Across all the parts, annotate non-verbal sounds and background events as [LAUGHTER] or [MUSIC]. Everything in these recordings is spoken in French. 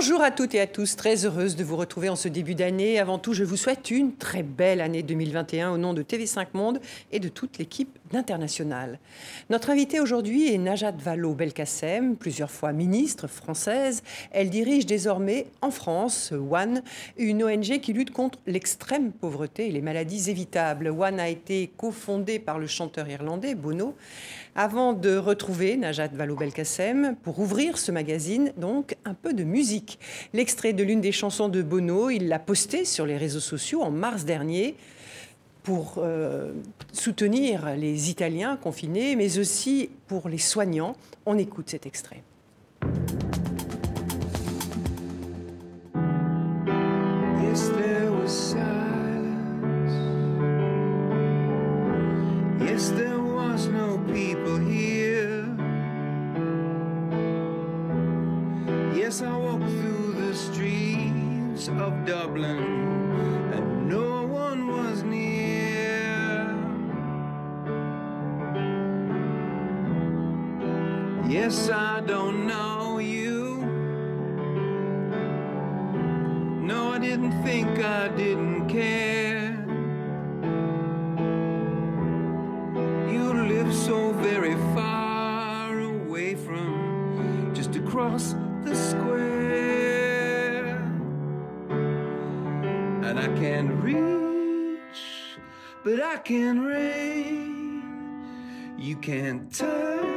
Bonjour à toutes et à tous, très heureuse de vous retrouver en ce début d'année. Avant tout, je vous souhaite une très belle année 2021 au nom de TV5 Monde et de toute l'équipe d'International. Notre invitée aujourd'hui est Najat Vallaud-Belkacem, plusieurs fois ministre française. Elle dirige désormais en France One, une ONG qui lutte contre l'extrême pauvreté et les maladies évitables. One a été cofondée par le chanteur irlandais Bono avant de retrouver Najat Vallaud-Belkacem pour ouvrir ce magazine, donc un peu de musique. L'extrait de l'une des chansons de Bono, il l'a posté sur les réseaux sociaux en mars dernier pour euh, soutenir les Italiens confinés, mais aussi pour les soignants. On écoute cet extrait. Yes, I walked through the streets of Dublin and no one was near. Yes, I don't know you. No, I didn't think I didn't care. Very far away from just across the square, and I can't reach, but I can reach. You can't touch,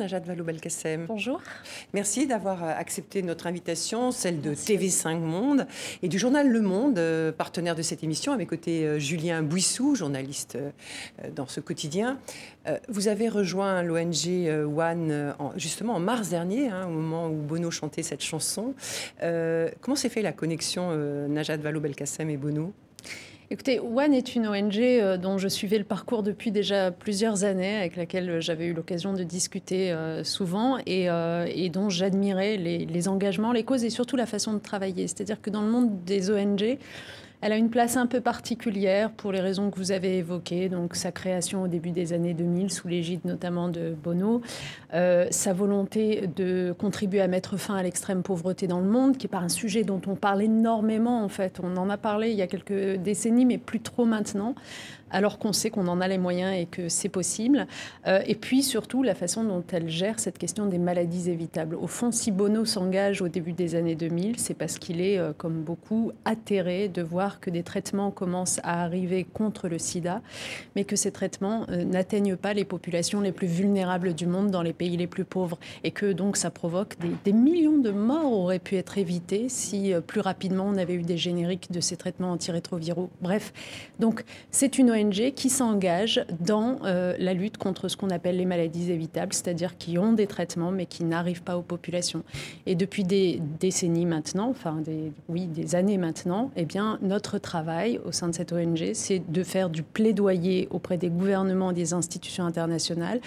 Najat Vallaud-Belkacem. Bonjour. Merci d'avoir accepté notre invitation, celle de TV5 Monde et du journal Le Monde, euh, partenaire de cette émission. À mes côtés, euh, Julien Bouissou, journaliste euh, dans ce quotidien. Euh, Vous avez rejoint l'ONG euh, One euh, en- justement en mars dernier, hein, au moment où Bono chantait cette chanson. Euh, comment s'est fait la connexion euh, Najat Vallaud-Belkacem et Bono? Écoutez, One est une ONG euh, dont je suivais le parcours depuis déjà plusieurs années, avec laquelle j'avais eu l'occasion de discuter euh, souvent et, euh, et dont j'admirais les, les engagements, les causes et surtout la façon de travailler. C'est-à-dire que dans le monde des ONG, elle a une place un peu particulière pour les raisons que vous avez évoquées, donc sa création au début des années 2000 sous l'égide notamment de Bono, euh, sa volonté de contribuer à mettre fin à l'extrême pauvreté dans le monde, qui n'est pas un sujet dont on parle énormément en fait. On en a parlé il y a quelques décennies, mais plus trop maintenant, alors qu'on sait qu'on en a les moyens et que c'est possible. Euh, et puis surtout la façon dont elle gère cette question des maladies évitables. Au fond, si Bono s'engage au début des années 2000, c'est parce qu'il est, euh, comme beaucoup, atterré de voir que des traitements commencent à arriver contre le sida, mais que ces traitements euh, n'atteignent pas les populations les plus vulnérables du monde dans les pays les plus pauvres, et que donc ça provoque des, des millions de morts auraient pu être évitées si plus rapidement on avait eu des génériques de ces traitements antirétroviraux. Bref, donc c'est une ONG qui s'engage dans euh, la lutte contre ce qu'on appelle les maladies évitables, c'est-à-dire qui ont des traitements mais qui n'arrivent pas aux populations. Et depuis des décennies maintenant, enfin des, oui, des années maintenant, eh bien notre travail au sein de cette ONG, c'est de faire du plaidoyer auprès des gouvernements des institutions internationales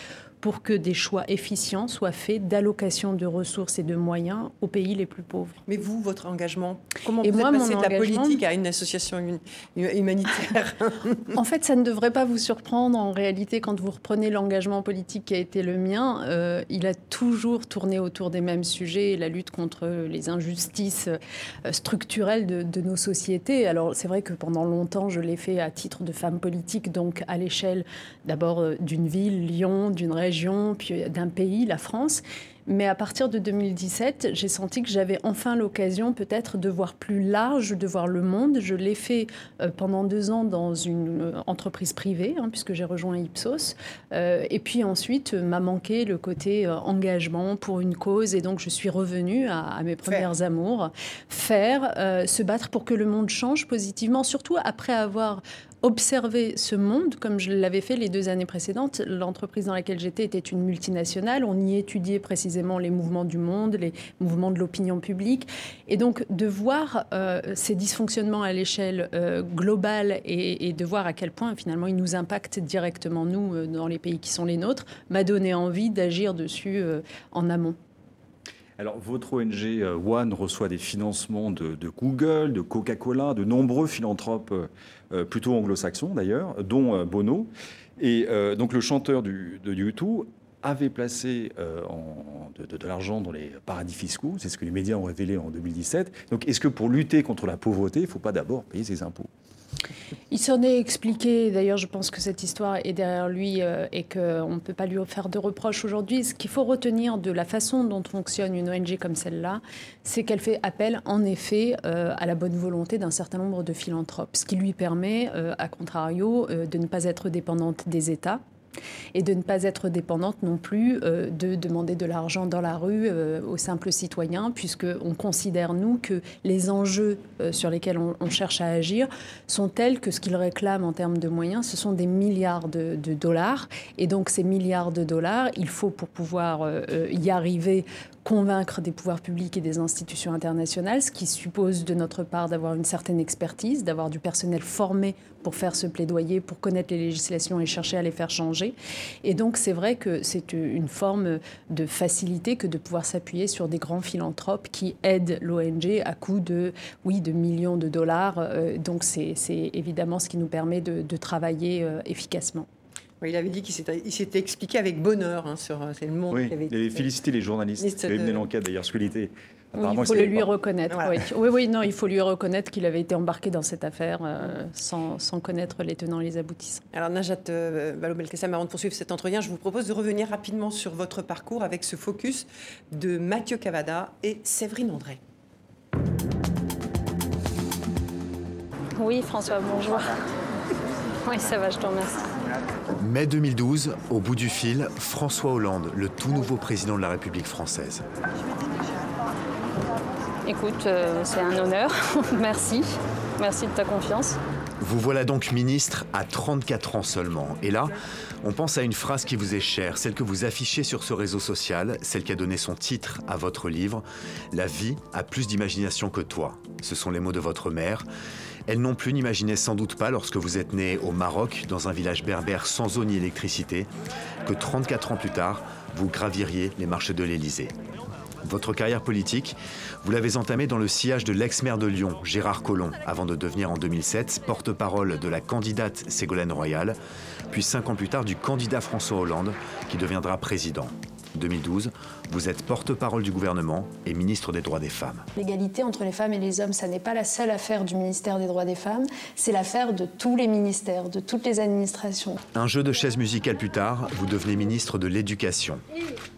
pour que des choix efficients soient faits d'allocation de ressources et de moyens aux pays les plus pauvres. Mais vous, votre engagement, comment Et vous moi, êtes passé de la politique à une association hum- humanitaire [LAUGHS] En fait, ça ne devrait pas vous surprendre. En réalité, quand vous reprenez l'engagement politique qui a été le mien, euh, il a toujours tourné autour des mêmes sujets, la lutte contre les injustices euh, structurelles de, de nos sociétés. Alors, c'est vrai que pendant longtemps, je l'ai fait à titre de femme politique, donc à l'échelle d'abord euh, d'une ville, Lyon, d'une région, puis euh, d'un pays, la France. Mais à partir de 2017, j'ai senti que j'avais enfin l'occasion peut-être de voir plus large, de voir le monde. Je l'ai fait euh, pendant deux ans dans une euh, entreprise privée, hein, puisque j'ai rejoint Ipsos. Euh, et puis ensuite, m'a manqué le côté engagement pour une cause. Et donc, je suis revenue à, mes premières amours. Faire, se battre pour que le monde change positivement, surtout après avoir observer ce monde, comme je l'avais fait les deux années précédentes. L'entreprise dans laquelle j'étais était une multinationale. On y étudiait précisément les mouvements du monde, les mouvements de l'opinion publique. Et donc, de voir euh, ces dysfonctionnements à l'échelle euh, globale et, de voir à quel point, finalement, ils nous impactent directement, nous, euh, dans les pays qui sont les nôtres, m'a donné envie d'agir dessus en amont. Alors, votre ONG One reçoit des financements de, Google, de Coca-Cola, de nombreux philanthropes plutôt anglo-saxons d'ailleurs, dont Bono. Et donc le chanteur de U2 avait placé de, l'argent dans les paradis fiscaux. C'est ce que les médias ont révélé en 2017. Donc, est-ce que pour lutter contre la pauvreté, il ne faut pas d'abord payer ses impôts? Il s'en est expliqué, d'ailleurs je pense que cette histoire est derrière lui euh, et qu'on ne peut pas lui faire de reproches aujourd'hui. Ce qu'il faut retenir de la façon dont fonctionne une ONG comme celle-là, c'est qu'elle fait appel en effet euh, à la bonne volonté d'un certain nombre de philanthropes, ce qui lui permet, euh, à contrario, de ne pas être dépendante des États et de ne pas être dépendante non plus euh, de demander de l'argent dans la rue euh, aux simples citoyens, puisqu'on considère, nous, que les enjeux euh, sur lesquels on, cherche à agir sont tels que ce qu'ils réclament en termes de moyens, ce sont des milliards de, de, dollars. Et donc ces milliards de dollars, il faut pour pouvoir y arriver convaincre des pouvoirs publics et des institutions internationales, ce qui suppose de notre part d'avoir une certaine expertise, d'avoir du personnel formé pour faire ce plaidoyer, pour connaître les législations et chercher à les faire changer. Et donc c'est vrai que c'est une forme de facilité que de pouvoir s'appuyer sur des grands philanthropes qui aident l'ONG à coût de, oui, de millions de dollars. Euh, donc c'est évidemment ce qui nous permet de, travailler euh, il avait dit qu'il s'était expliqué avec bonheur hein, sur euh, c'est le monde. Oui, avait, il avait félicité les journalistes qui avaient mené l'enquête d'ailleurs, ce qu'il était. il faut le lui reconnaître. Oui. oui. non, il faut lui reconnaître qu'il avait été embarqué dans cette affaire euh, sans, sans, connaître les tenants et les aboutissants. Alors, Najat euh, Vallaud-Belkacem, avant de poursuivre cet entretien, je vous propose de revenir rapidement sur votre parcours avec ce focus de Mathieu Cavada et Séverine André. Oui, François, bonjour. Oui, ça va, je te remercie. Mai 2012, au bout du fil, François Hollande, le tout nouveau président de la République française. Écoute, euh, c'est un honneur. [LAUGHS] Merci. Merci de ta confiance. Vous voilà donc ministre à 34 ans seulement. Et là, on pense à une phrase qui vous est chère, celle que vous affichez sur ce réseau social, celle qui a donné son titre à votre livre. La vie a plus d'imagination que toi. Ce sont les mots de votre mère. Elle non plus n'imaginait sans doute pas, lorsque vous êtes né au Maroc, dans un village berbère sans eau ni électricité, que 34 ans plus tard, vous graviriez les marches de l'Élysée. Votre carrière politique, vous l'avez entamée dans le sillage de l'ex-maire de Lyon, Gérard Collomb, avant de devenir en 2007 porte-parole de la candidate Ségolène Royal, puis cinq ans plus tard du candidat François Hollande, qui deviendra président. 2012, vous êtes porte-parole du gouvernement et ministre des droits des femmes. L'égalité entre les femmes et les hommes, ça n'est pas la seule affaire du ministère des droits des femmes, c'est l'affaire de tous les ministères, de toutes les administrations. Un jeu de chaises musicales plus tard, vous devenez ministre de l'Éducation.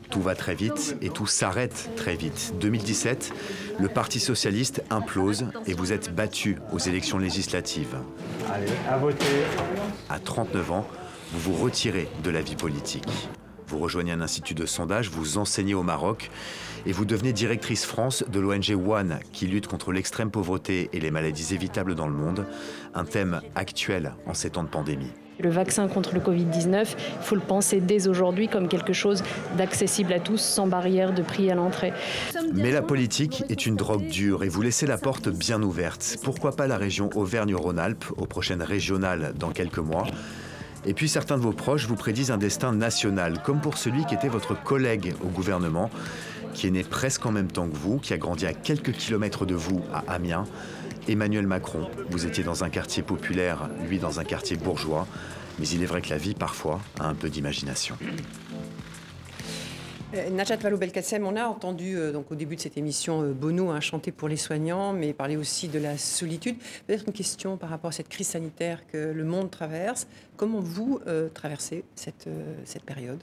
Tout va très vite et tout s'arrête très vite. 2017, le Parti socialiste implose et vous êtes battu aux élections législatives. Allez, à voter. À 39 ans, vous vous retirez de la vie politique. Vous rejoignez un institut de sondage, vous enseignez au Maroc et vous devenez directrice France de l'ONG One qui lutte contre l'extrême pauvreté et les maladies évitables dans le monde, un thème actuel en ces temps de pandémie. Le vaccin contre le Covid-19, il faut le penser dès aujourd'hui comme quelque chose d'accessible à tous, sans barrière de prix à l'entrée. Mais la politique est une drogue dure et vous laissez la porte bien ouverte. Pourquoi pas la région Auvergne-Rhône-Alpes aux prochaines régionales dans quelques mois? Et puis certains de vos proches vous prédisent un destin national, comme pour celui qui était votre collègue au gouvernement, qui est né presque en même temps que vous, qui a grandi à quelques kilomètres de vous à Amiens. Emmanuel Macron, vous étiez dans un quartier populaire, lui dans un quartier bourgeois, mais il est vrai que la vie parfois a un peu d'imagination. Euh, Najat Vallaud-Belkacem, on a entendu euh, donc au début de cette émission euh, Bono hein, chanter pour les soignants, mais parler aussi de la solitude. Peut-être une question par rapport à cette crise sanitaire que le monde traverse. Comment vous traversez cette, cette période?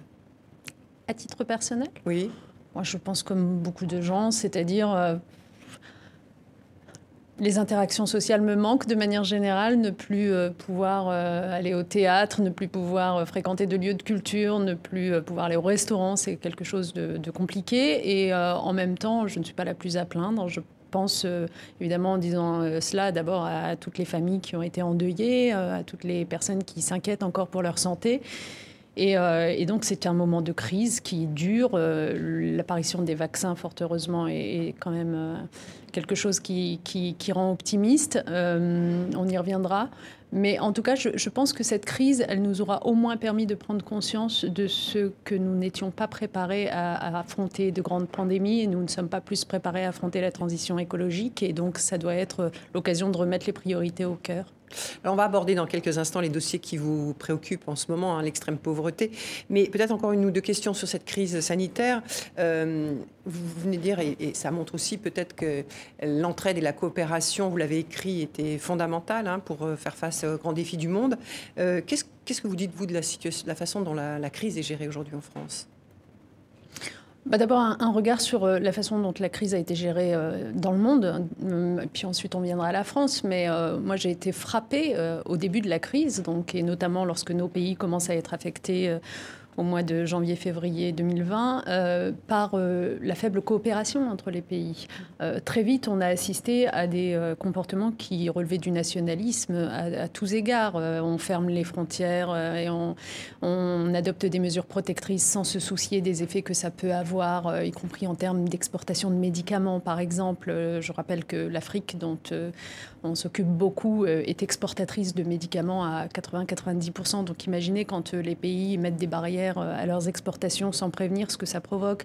À titre personnel? Oui. Moi, je pense comme beaucoup de gens, c'est-à-dire les interactions sociales me manquent de manière générale, ne plus euh, pouvoir euh, aller au théâtre, ne plus pouvoir euh, fréquenter de lieux de culture, ne plus pouvoir aller au restaurant, c'est quelque chose de, compliqué. Et en même temps, je ne suis pas la plus à plaindre. Je pense évidemment en disant cela d'abord à toutes les familles qui ont été endeuillées, à toutes les personnes qui s'inquiètent encore pour leur santé. Et, donc c'est un moment de crise qui dure. L'apparition des vaccins, fort heureusement, est quand même quelque chose qui, rend optimiste. Euh, on y reviendra. Mais en tout cas, je, pense que cette crise, elle nous aura au moins permis de prendre conscience de ce que nous n'étions pas préparés à, à, affronter de grandes pandémies et nous ne sommes pas plus préparés à affronter la transition écologique. Et donc, ça doit être l'occasion de remettre les priorités au cœur on va aborder dans quelques instants les dossiers qui vous préoccupent en ce moment, hein, l'extrême pauvreté. Mais peut-être encore une ou deux questions sur cette crise sanitaire. Euh, vous venez de dire, et, ça montre aussi peut-être que l'entraide et la coopération, vous l'avez écrit, étaient fondamentales hein, pour euh, faire face aux grands défis du monde. Euh, qu'est-ce, que vous dites, vous, de la, situation, la façon dont la crise est gérée aujourd'hui en France? Bah D'abord, un, regard sur euh, la façon dont la crise a été gérée euh, dans le monde, euh, puis ensuite on viendra à la France. Mais moi, j'ai été frappée au début de la crise, donc, et notamment lorsque nos pays commencent à être affectés au mois de janvier-février 2020 euh, par euh, la faible coopération entre les pays. Euh, très vite, on a assisté à des comportements qui relevaient du nationalisme à, tous égards. on ferme les frontières et on, on, adopte des mesures protectrices sans se soucier des effets que ça peut avoir, y compris en termes d'exportation de médicaments, par exemple. je rappelle que l'Afrique, dont on s'occupe beaucoup, est exportatrice de médicaments à 80-90%. Donc imaginez quand les pays mettent des barrières euh, à leurs exportations sans prévenir ce que ça provoque.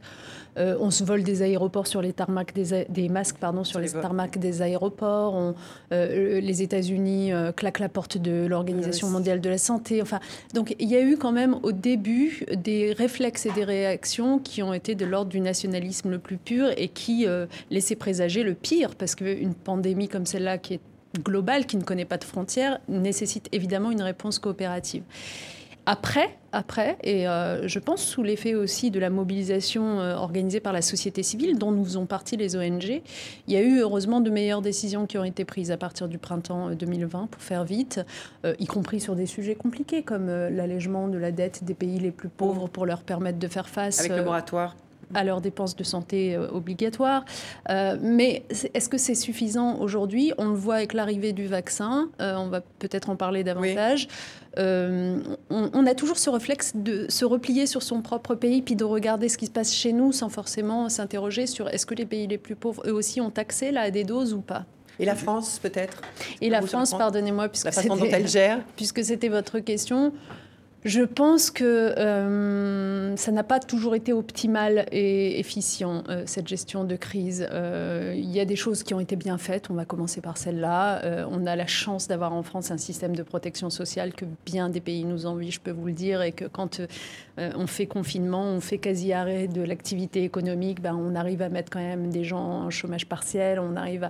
Euh, on se vole des aéroports sur les tarmacs des, des masques pardon sur les tarmacs des aéroports. On, euh, les États-Unis claquent la porte de l'Organisation mondiale de la santé. Enfin, donc il y a eu quand même au début des réflexes et des réactions qui ont été de l'ordre du nationalisme le plus pur et qui laissaient présager le pire parce qu'une pandémie comme celle-là qui est globale, qui ne connaît pas de frontières, nécessite évidemment une réponse coopérative. Après, après, et euh, je pense sous l'effet aussi de la mobilisation euh, organisée par la société civile, dont nous faisons partie les ONG, il y a eu heureusement de meilleures décisions qui ont été prises à partir du printemps 2020 euh, pour faire vite, y compris sur des sujets compliqués comme l'allègement de la dette des pays les plus pauvres pour leur permettre de faire face. Avec le moratoire à leurs dépenses de santé obligatoires. Euh, mais est-ce que c'est suffisant aujourd'hui? On le voit avec l'arrivée du vaccin, euh, on va peut-être en parler davantage. On, a toujours ce réflexe de se replier sur son propre pays, puis de regarder ce qui se passe chez nous sans forcément s'interroger sur est-ce que les pays les plus pauvres, eux aussi, ont accès là, à des doses ou pas. Et la France, peut-être? Et la France, pardonnez-moi, puisque la façon dont elle gère? Puisque c'était votre question. Je pense que euh, ça n'a pas toujours été optimal et efficient, euh, cette gestion de crise. Euh, il y a des choses qui ont été bien faites, on va commencer par celle-là. on a la chance d'avoir en France un système de protection sociale que bien des pays nous envient, je peux vous le dire, et que quand on fait confinement, on fait quasi-arrêt de l'activité économique, ben, on arrive à mettre quand même des gens en chômage partiel, on arrive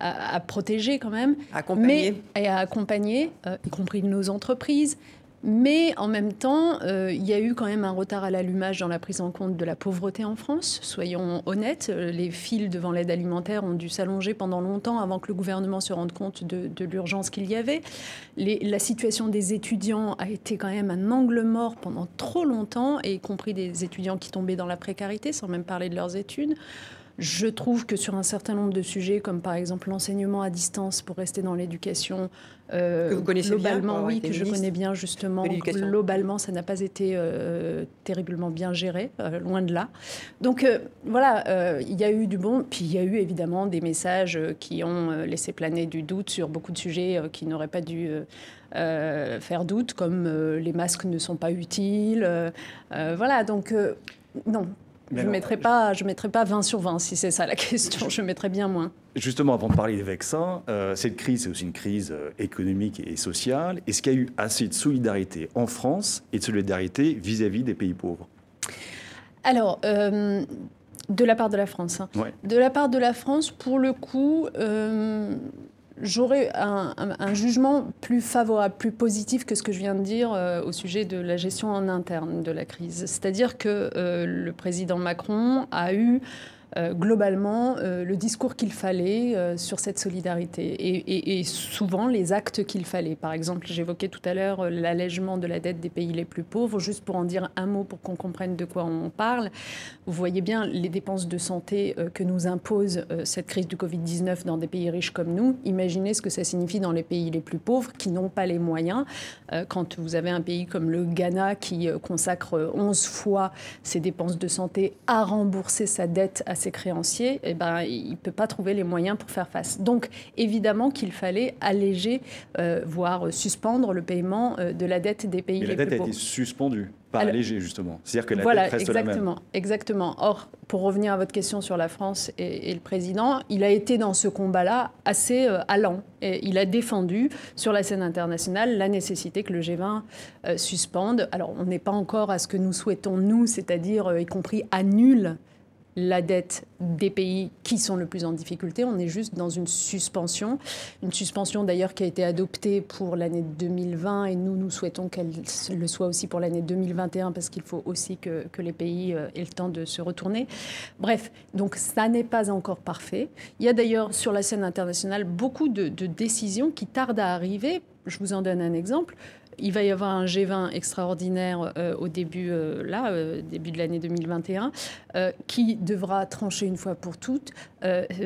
à, protéger quand même. Accompagner. Mais, et à accompagner, y compris nos entreprises. Mais en même temps, euh, il y a eu quand même un retard à l'allumage dans la prise en compte de la pauvreté en France. Soyons honnêtes, euh, les files devant l'aide alimentaire ont dû s'allonger pendant longtemps avant que le gouvernement se rende compte de, l'urgence qu'il y avait. la situation des étudiants a été quand même un angle mort pendant trop longtemps, y compris des étudiants qui tombaient dans la précarité, sans même parler de leurs études. Je trouve que sur un certain nombre de sujets, comme par exemple l'enseignement à distance pour rester dans l'éducation, euh, que vous connaissez globalement, oui, que je connais bien justement. Globalement, ça n'a pas été euh, terriblement bien géré, euh, loin de là. Donc voilà, il y a eu du bon, puis il y a eu évidemment des messages qui ont laissé planer du doute sur beaucoup de sujets qui n'auraient pas dû faire doute, comme les masques ne sont pas utiles. voilà, donc non, je ne mettrai, pas, je mettrai pas 20 sur 20 si c'est ça la [LAUGHS] question, je mettrai bien moins. Justement, avant de parler des vaccins, euh, cette crise, c'est aussi une crise euh, économique et sociale. Est-ce qu'il y a eu assez de solidarité en France et de solidarité vis-à-vis des pays pauvres? Alors, euh, de la part de la France. Hein. De la part de la France, pour le coup, j'aurais un, jugement plus favorable, plus positif que ce que je viens de dire euh, au sujet de la gestion en interne de la crise. C'est-à-dire que euh, le président Macron a eu euh, globalement euh, le discours qu'il fallait euh, sur cette solidarité et, souvent les actes qu'il fallait. Par exemple, j'évoquais tout à l'heure l'allègement de la dette des pays les plus pauvres, juste pour en dire un mot pour qu'on comprenne de quoi on parle. Vous voyez bien les dépenses de santé que nous impose cette crise du Covid-19 dans des pays riches comme nous. Imaginez ce que ça signifie dans les pays les plus pauvres qui n'ont pas les moyens. Quand vous avez un pays comme le Ghana qui consacre 11 fois ses dépenses de santé à rembourser sa dette à ses créanciers, eh ben, il ne peut pas trouver les moyens pour faire face. Donc, évidemment qu'il fallait alléger, euh, voire suspendre le paiement euh, de la dette des pays Mais les la dette a été suspendue, pas allégée, justement. C'est-à-dire que la voilà, dette reste exactement, la même. Exactement. Or, pour revenir à votre question sur la France et, le président, il a été dans ce combat-là assez euh, allant. Et il a défendu sur la scène internationale la nécessité que le G20 suspende. Alors, on n'est pas encore à ce que nous souhaitons, nous, c'est-à-dire, y compris annule la dette des pays qui sont le plus en difficulté. On est juste dans une suspension, une suspension d'ailleurs qui a été adoptée pour l'année 2020 et nous, nous souhaitons qu'elle le soit aussi pour l'année 2021 parce qu'il faut aussi que, les pays euh, aient le temps de se retourner. Bref, donc ça n'est pas encore parfait. Il y a d'ailleurs sur la scène internationale beaucoup de, de décisions qui tardent à arriver. Je vous en donne un exemple il va y avoir un G20 extraordinaire euh, au début, euh, là, euh, début de l'année 2021, qui devra trancher une fois pour toutes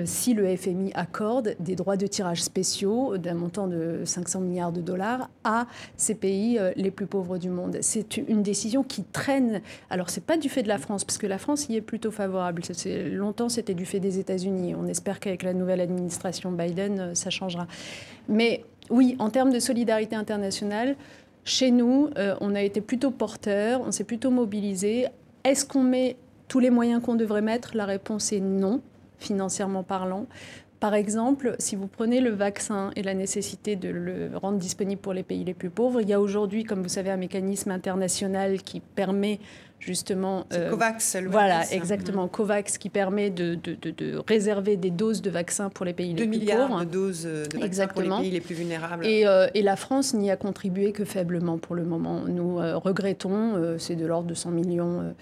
si le FMI accorde des droits de tirage spéciaux d'un montant de 500 milliards de dollars à ces pays les plus pauvres du monde. C'est une décision qui traîne. Alors, c'est pas du fait de la France, parce que la France y est plutôt favorable. Longtemps, c'était du fait des États-Unis. On espère qu'avec la nouvelle administration Biden, ça changera. Mais oui, en termes de solidarité internationale, chez nous, euh, on a été plutôt porteur, on s'est plutôt mobilisé. Est-ce qu'on met tous les moyens qu'on devrait mettre? La réponse est non, financièrement parlant. Par exemple, si vous prenez le vaccin et la nécessité de le rendre disponible pour les pays les plus pauvres, il y a aujourd'hui, comme vous savez, un mécanisme international qui permet justement. Euh, COVAX, le Voilà, exactement. COVAX qui permet de, réserver des doses de vaccins pour les pays les plus milliards pauvres. de doses de vaccins pour les pays les plus vulnérables. Et, euh, et la France n'y a contribué que faiblement pour le moment. Nous euh, regrettons, c'est de l'ordre de 100 millions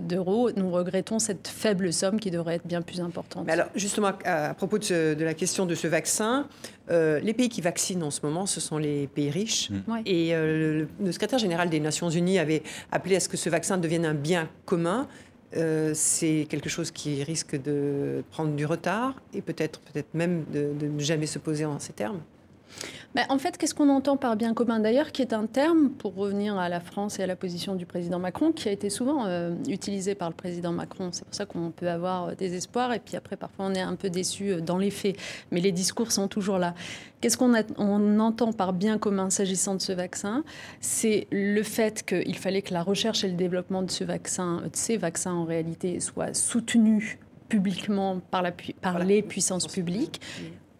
d'euros, nous regrettons cette faible somme qui devrait être bien plus importante. Mais alors, justement, à, propos de, de, la question de ce vaccin, les pays qui vaccinent en ce moment, ce sont les pays riches. Mmh. Et le, le secrétaire général des Nations Unies avait appelé à ce que ce vaccin devienne un bien commun, euh, c'est quelque chose qui risque de prendre du retard et peut-être peut-être même de, de ne jamais se poser en ces termes. Ben, en fait, qu'est-ce qu'on entend par bien commun D'ailleurs, qui est un terme, pour revenir à la France et à la position du président Macron, qui a été souvent euh, utilisé par le président Macron. C'est pour ça qu'on peut avoir euh, des espoirs et puis après, parfois, on est un peu déçu euh, dans les faits. Mais les discours sont toujours là. Qu'est-ce qu'on on entend par bien commun s'agissant de ce vaccin? C'est le fait qu'il fallait que la recherche et le développement de, ce vaccin, de ces vaccins, en réalité, soient soutenus publiquement par, la, par les puissances publiques.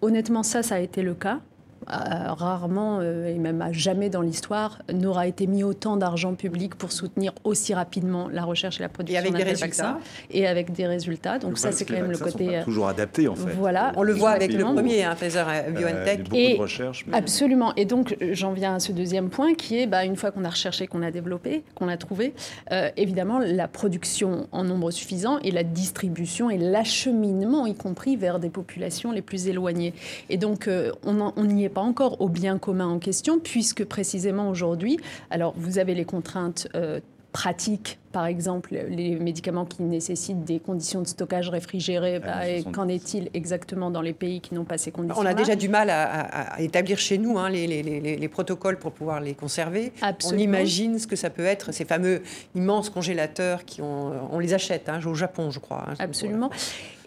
Honnêtement, ça, ça a été le cas. Euh, rarement euh, et même à jamais dans l'histoire n'aura été mis autant d'argent public pour soutenir aussi rapidement la recherche et la production et avec des résultats et avec des résultats. Donc ça c'est quand même le côté euh, toujours adapté en fait. voilà. On le voit avec le premier hein, Pfizer BioNTech. et de recherche absolument. Et donc j'en viens à ce deuxième point qui est bah, une fois qu'on a recherché qu'on a développé qu'on a trouvé évidemment la production en nombre suffisant et la distribution et l'acheminement y compris vers des populations les plus éloignées. Et donc on n'y est pas encore au bien commun en question, puisque précisément aujourd'hui, alors vous avez les contraintes euh, pratiques par exemple, les médicaments qui nécessitent des conditions de stockage réfrigérées, ah, bah, qu'en est-il exactement dans les pays qui n'ont pas ces conditions On a déjà du mal à, établir chez nous hein, les, protocoles pour pouvoir les conserver. On imagine ce que ça peut être, ces fameux immenses congélateurs qui ont, on les achète hein, au Japon, je crois. Hein, Absolument.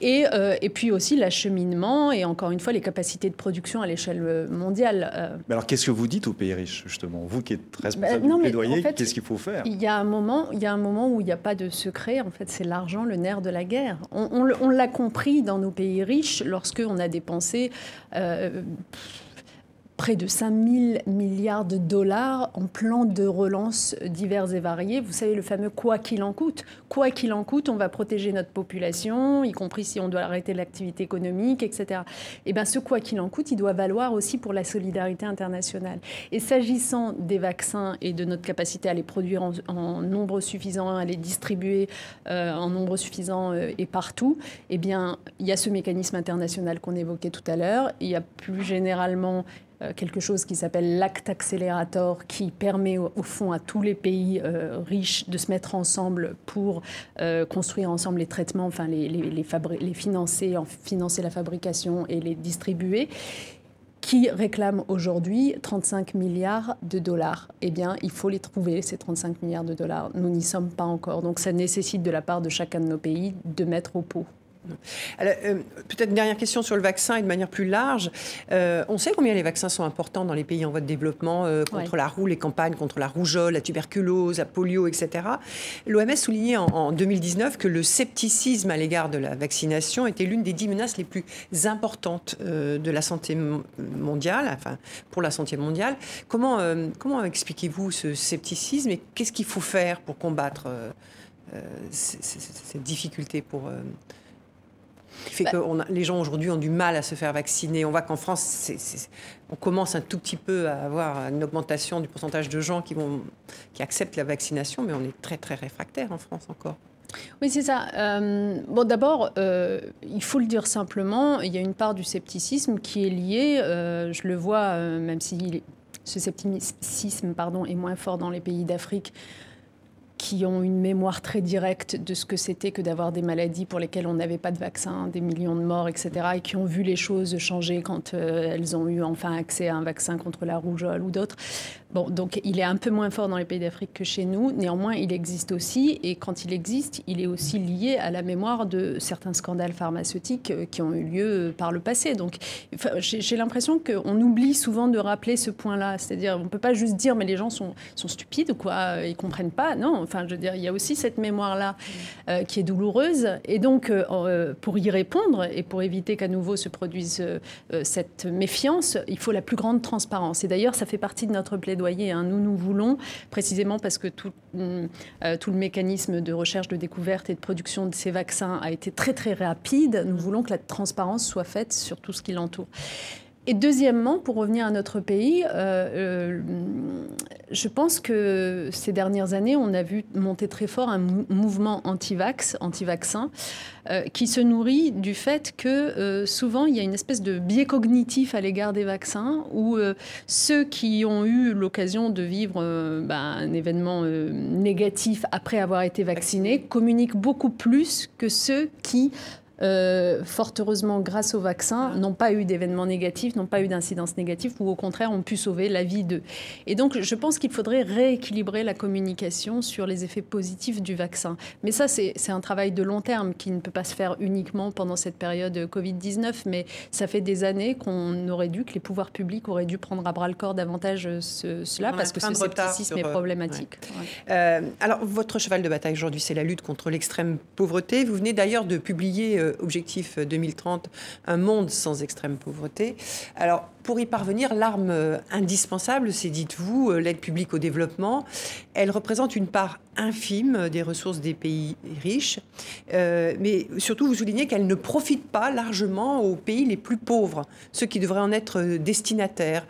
Et, euh, et, puis aussi l'acheminement et encore une fois les capacités de production à l'échelle euh, mondiale. Euh. Mais alors qu'est-ce que vous dites aux pays riches justement? Vous qui êtes responsable bah, du plaidoyer, qu'est-ce qu'il faut faire? Il y a un moment, il y a un moment où il n'y a pas de secret. En fait, c'est l'argent, le nerf de la guerre. On, l'a compris dans nos pays riches lorsque on a dépensé. Euh, près de 5 000 milliards de dollars en plans de relance divers et variés. Vous savez, le fameux quoi qu'il en coûte. Quoi qu'il en coûte, on va protéger notre population, y compris si on doit arrêter l'activité économique, etc. Et eh bien, ce quoi qu'il en coûte, il doit valoir aussi pour la solidarité internationale. Et s'agissant des vaccins et de notre capacité à les produire en, nombre suffisant, à les distribuer euh, en nombre suffisant euh, et partout, eh bien, il y a ce mécanisme international qu'on évoquait tout à l'heure. Il y a plus généralement quelque chose qui s'appelle l'Act Accélérateur, qui permet au, fond à tous les pays euh, riches de se mettre ensemble pour euh, construire ensemble les traitements, enfin les, financer, financer la fabrication et les distribuer qui réclame aujourd'hui 35 milliards de dollars. Eh bien, il faut les trouver, ces 35 milliards de dollars. Nous n'y sommes pas encore. Donc, ça nécessite de la part de chacun de nos pays de mettre au pot. Euh, peut-être une dernière question sur le vaccin et de manière plus large. Euh, on sait combien les vaccins sont importants dans les pays en voie de développement euh, contre la roue, les campagnes contre la rougeole, la tuberculose, la polio, etc. L'OMS soulignait en, 2019 que le scepticisme à l'égard de la vaccination était l'une des dix menaces les plus importantes de la santé mondiale, enfin pour la santé mondiale. Comment, comment expliquez-vous ce scepticisme et qu'est-ce qu'il faut faire pour combattre cette difficulté pour qui fait bah que les gens aujourd'hui ont du mal à se faire vacciner. On voit qu'en France, on commence un tout petit peu à avoir une augmentation du pourcentage de gens qui, vont, qui acceptent la vaccination, mais on est très très réfractaire en France encore. Oui, c'est ça. Euh, bon, d'abord, euh, il faut le dire simplement, il y a une part du scepticisme qui est liée, euh, je le vois, même si ce scepticisme pardon, est moins fort dans les pays d'Afrique, qui ont une mémoire très directe de ce que c'était que d'avoir des maladies pour lesquelles on n'avait pas de vaccin, des millions de morts, etc., et qui ont vu les choses changer quand euh, elles ont eu enfin accès à un vaccin contre la rougeole ou d'autres. Bon, donc il est un peu moins fort dans les pays d'Afrique que chez nous. Néanmoins, il existe aussi, et quand il existe, il est aussi lié à la mémoire de certains scandales pharmaceutiques euh, qui ont eu lieu euh, par le passé. Donc, j'ai l'impression qu'on oublie souvent de rappeler ce point-là. C'est-à-dire, on ne peut pas juste dire, mais les gens sont, sont stupides ou quoi, ils comprennent pas. Non, enfin, je veux dire, il y a aussi cette mémoire-là euh, qui est douloureuse. Et donc, pour y répondre et pour éviter qu'à nouveau se produise cette méfiance, il faut la plus grande transparence. Et d'ailleurs, ça fait partie de notre plaidoyer Hein. Nous, nous voulons, précisément parce que tout, mm, euh, tout le mécanisme de recherche, de découverte et de production de ces vaccins a été très très rapide, nous voulons que la transparence soit faite sur tout ce qui l'entoure. Et deuxièmement, pour revenir à notre pays, euh, euh, je pense que ces dernières années, on a vu monter très fort un mouvement anti-vax, anti-vaccin, euh, qui se nourrit du fait que souvent il y a une espèce de biais cognitif à l'égard des vaccins, où ceux qui ont eu l'occasion de vivre bah, un événement négatif après avoir été vaccinés communiquent beaucoup plus que ceux qui euh, fort heureusement, grâce au vaccin, n'ont pas eu d'événements négatifs, n'ont pas eu d'incidence négative, ou au contraire ont pu sauver la vie d'eux. Et donc, je pense qu'il faudrait rééquilibrer la communication sur les effets positifs du vaccin. Mais ça, c'est un travail de long terme qui ne peut pas se faire uniquement pendant cette période Covid-19, mais ça fait des années qu'on aurait dû, que les pouvoirs publics auraient dû prendre à bras le corps davantage cela, parce que ce scepticisme est euh, problématique. Euh, alors, votre cheval de bataille aujourd'hui, c'est la lutte contre l'extrême pauvreté. Vous venez d'ailleurs de publier objectif 2030, un monde sans extrême pauvreté. Alors, pour y parvenir, l'arme euh, indispensable, c'est, dites-vous, euh, l'aide publique au développement. Elle représente une part infime des ressources des pays riches, euh, mais surtout, vous soulignez qu'elle ne profite pas largement aux pays les plus pauvres, ceux qui devraient en être destinataires,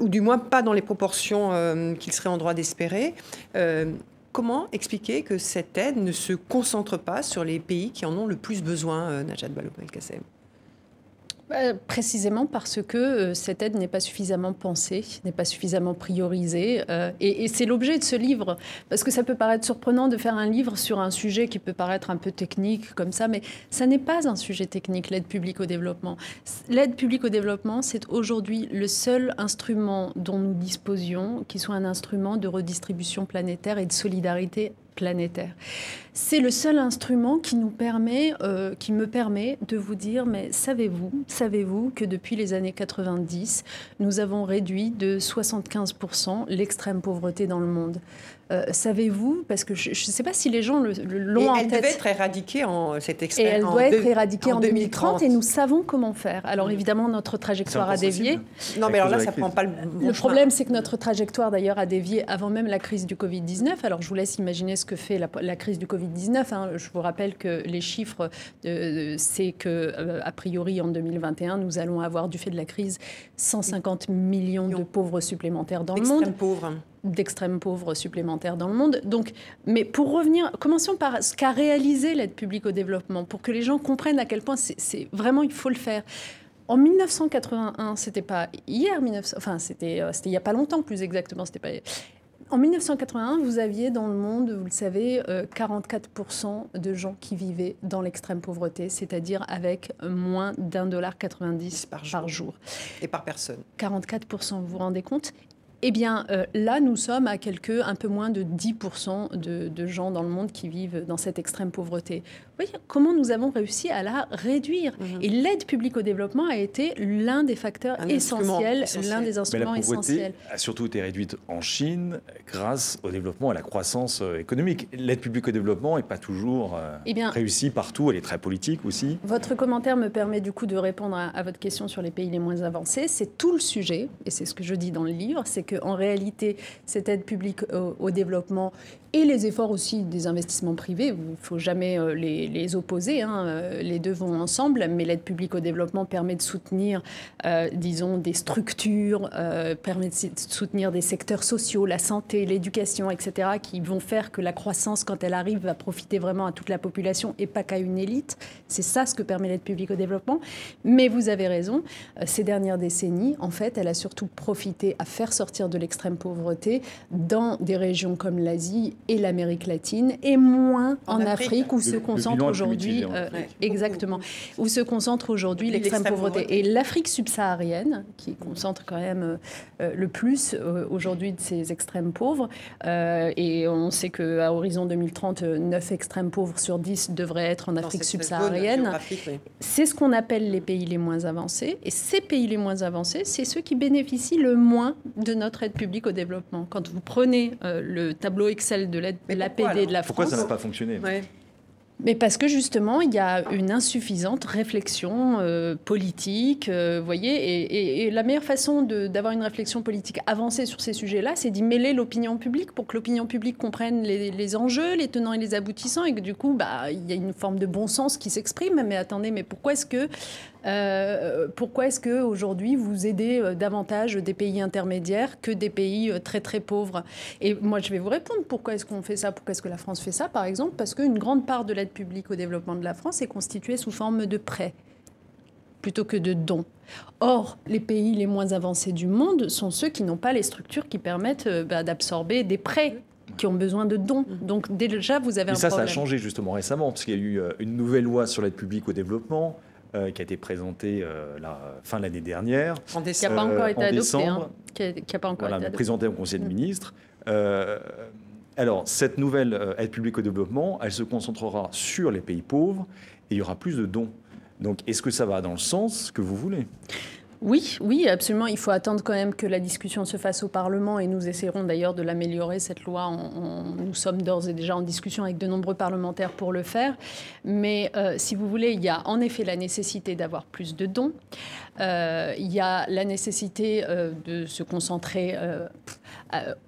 ou du moins pas dans les proportions qu'ils seraient en droit d'espérer. Comment expliquer que cette aide ne se concentre pas sur les pays qui en ont le plus besoin, euh, Najat Vallaud-Belkacem bah, précisément parce que euh, cette aide n'est pas suffisamment pensée, n'est pas suffisamment priorisée. Euh, et, c'est l'objet de ce livre. Parce que ça peut paraître surprenant de faire un livre sur un sujet qui peut paraître un peu technique comme ça, mais ça n'est pas un sujet technique, l'aide publique au développement. L'aide publique au développement, c'est aujourd'hui le seul instrument dont nous disposions qui soit un instrument de redistribution planétaire et de solidarité planétaire. C'est le seul instrument qui nous permet, euh, me permet de vous dire, mais savez-vous, savez-vous que depuis les années 90, nous avons réduit de 75% l'extrême pauvreté dans le monde? Euh, savez-vous, parce que je ne sais pas si les gens l'ont en elle tête. devait être éradiquée en cette Et elle doit être éradiquée en, 2030, et nous savons comment faire. Alors évidemment, notre trajectoire a dévié. Non, mais alors là, ça prend pas le. le problème, c'est que notre trajectoire d'ailleurs a dévié avant même la crise du Covid-19. Alors je vous laisse imaginer ce que fait la, crise du Covid-19. Hein. Je vous rappelle que les chiffres, c'est que euh, a priori en 2021, nous allons avoir du fait de la crise 150 millions de pauvres supplémentaires dans le monde. pauvres d'extrêmes pauvres supplémentaires dans le monde. Donc, mais pour revenir, commençons par ce qu'a réalisé l'aide publique au développement, pour que les gens comprennent à quel point c'est vraiment, il faut le faire. En 1981, c'était pas hier, 19, enfin c'était euh, c'était il y a pas longtemps plus exactement, c'était pas. En 1981, vous aviez dans le monde, vous le savez, 44% euh, de gens qui vivaient dans l'extrême pauvreté, c'est-à-dire avec moins d'un dollar 90 par jour. par jour. Et par personne. 44%, vous vous rendez compte? Eh bien, euh, là, nous sommes à quelques, un peu moins de 10% de, gens dans le monde qui vivent dans cette extrême pauvreté. Vous voyez comment nous avons réussi à la réduire. Mhm. Et l'aide publique au développement a été l'un des facteurs essentiels, l'un des instruments essentiels. a surtout été réduite en Chine grâce au développement et à la croissance euh, économique. L'aide publique au développement n'est pas toujours euh, eh réussie partout, elle est très politique aussi. Votre commentaire me permet du coup de répondre à, à votre question sur les pays les moins avancés. C'est tout le sujet, et c'est ce que je dis dans le livre, c'est que en réalité, cette aide publique au, développement et les efforts aussi des investissements privés, il ne faut jamais euh, les, opposer, hein, euh, les deux vont ensemble, mais l'aide publique au développement permet de soutenir, euh, disons, des structures, permet de soutenir des secteurs sociaux, la santé, l'éducation, etc., qui vont faire que la croissance, quand elle arrive, va profiter vraiment à toute la population et pas qu'à une élite. C'est ça ce que permet l'aide publique au développement. Mais vous avez raison, ces dernières décennies, en fait, elle a surtout profité à faire sortir de l'extrême pauvreté dans des régions comme l'Asie et l'Amérique latine, et moins en, Afrique, où se concentre aujourd'hui euh, exactement où se concentre aujourd'hui l'extrême pauvreté. Et l'Afrique subsaharienne, qui concentre quand même euh, le plus euh, aujourd'hui de ces extrêmes pauvres, et on sait qu'à horizon 2030, 9 extrêmes pauvres sur 10 devraient être en Afrique subsaharienne. C'est ce qu'on appelle les pays les moins avancés, et ces pays les moins avancés, c'est ceux qui bénéficient le moins de notre aide publique au développement. Quand vous prenez le tableau Excel de l'aide, l'APD de la France. Pourquoi ça n'a pas fonctionné? Mais parce que justement, il y a une insuffisante réflexion euh, politique, euh, voyez, et, la meilleure façon d'avoir une réflexion politique avancée sur ces sujets-là, c'est d'y mêler l'opinion publique pour que l'opinion publique comprenne les, enjeux, les tenants et les aboutissants, et que du coup, bah, il y a une forme de bon sens qui s'exprime. Mais attendez, mais pourquoi est-ce que euh, pourquoi est-ce qu'aujourd'hui, vous aidez davantage des pays intermédiaires que des pays très très pauvres? Et moi, je vais vous répondre. Pourquoi est-ce qu'on fait ça? Pourquoi est-ce que la France fait ça, par exemple? Parce qu'une grande part de l'aide publique au développement de la France est constituée sous forme de prêts plutôt que de dons. Or, les pays les moins avancés du monde sont ceux qui n'ont pas les structures qui permettent bah, d'absorber des prêts qui ont besoin de dons. Donc déjà, vous avez un ça, problème. Ça, ça a changé justement récemment, parce qu'il y a eu une nouvelle loi sur l'aide publique au développement euh, qui a été présenté euh, la fin de l'année dernière. En décembre. Qui n'a pas encore été adopté. Hein. qui n'a pas encore été présenté au Conseil de mm. ministres. Euh, alors, cette nouvelle aide publique au développement, elle se concentrera sur les pays pauvres et il y aura plus de dons. Donc, est-ce que ça va dans le sens que vous voulez? Oui, oui, absolument. Il faut attendre quand même que la discussion se fasse au Parlement et nous essaierons d'ailleurs de l'améliorer, cette loi. nous sommes d'ores et déjà en discussion avec de nombreux parlementaires pour le faire. Mais euh, si vous voulez, il y a en effet la nécessité d'avoir plus de dons. Euh, il y a la nécessité euh, de se concentrer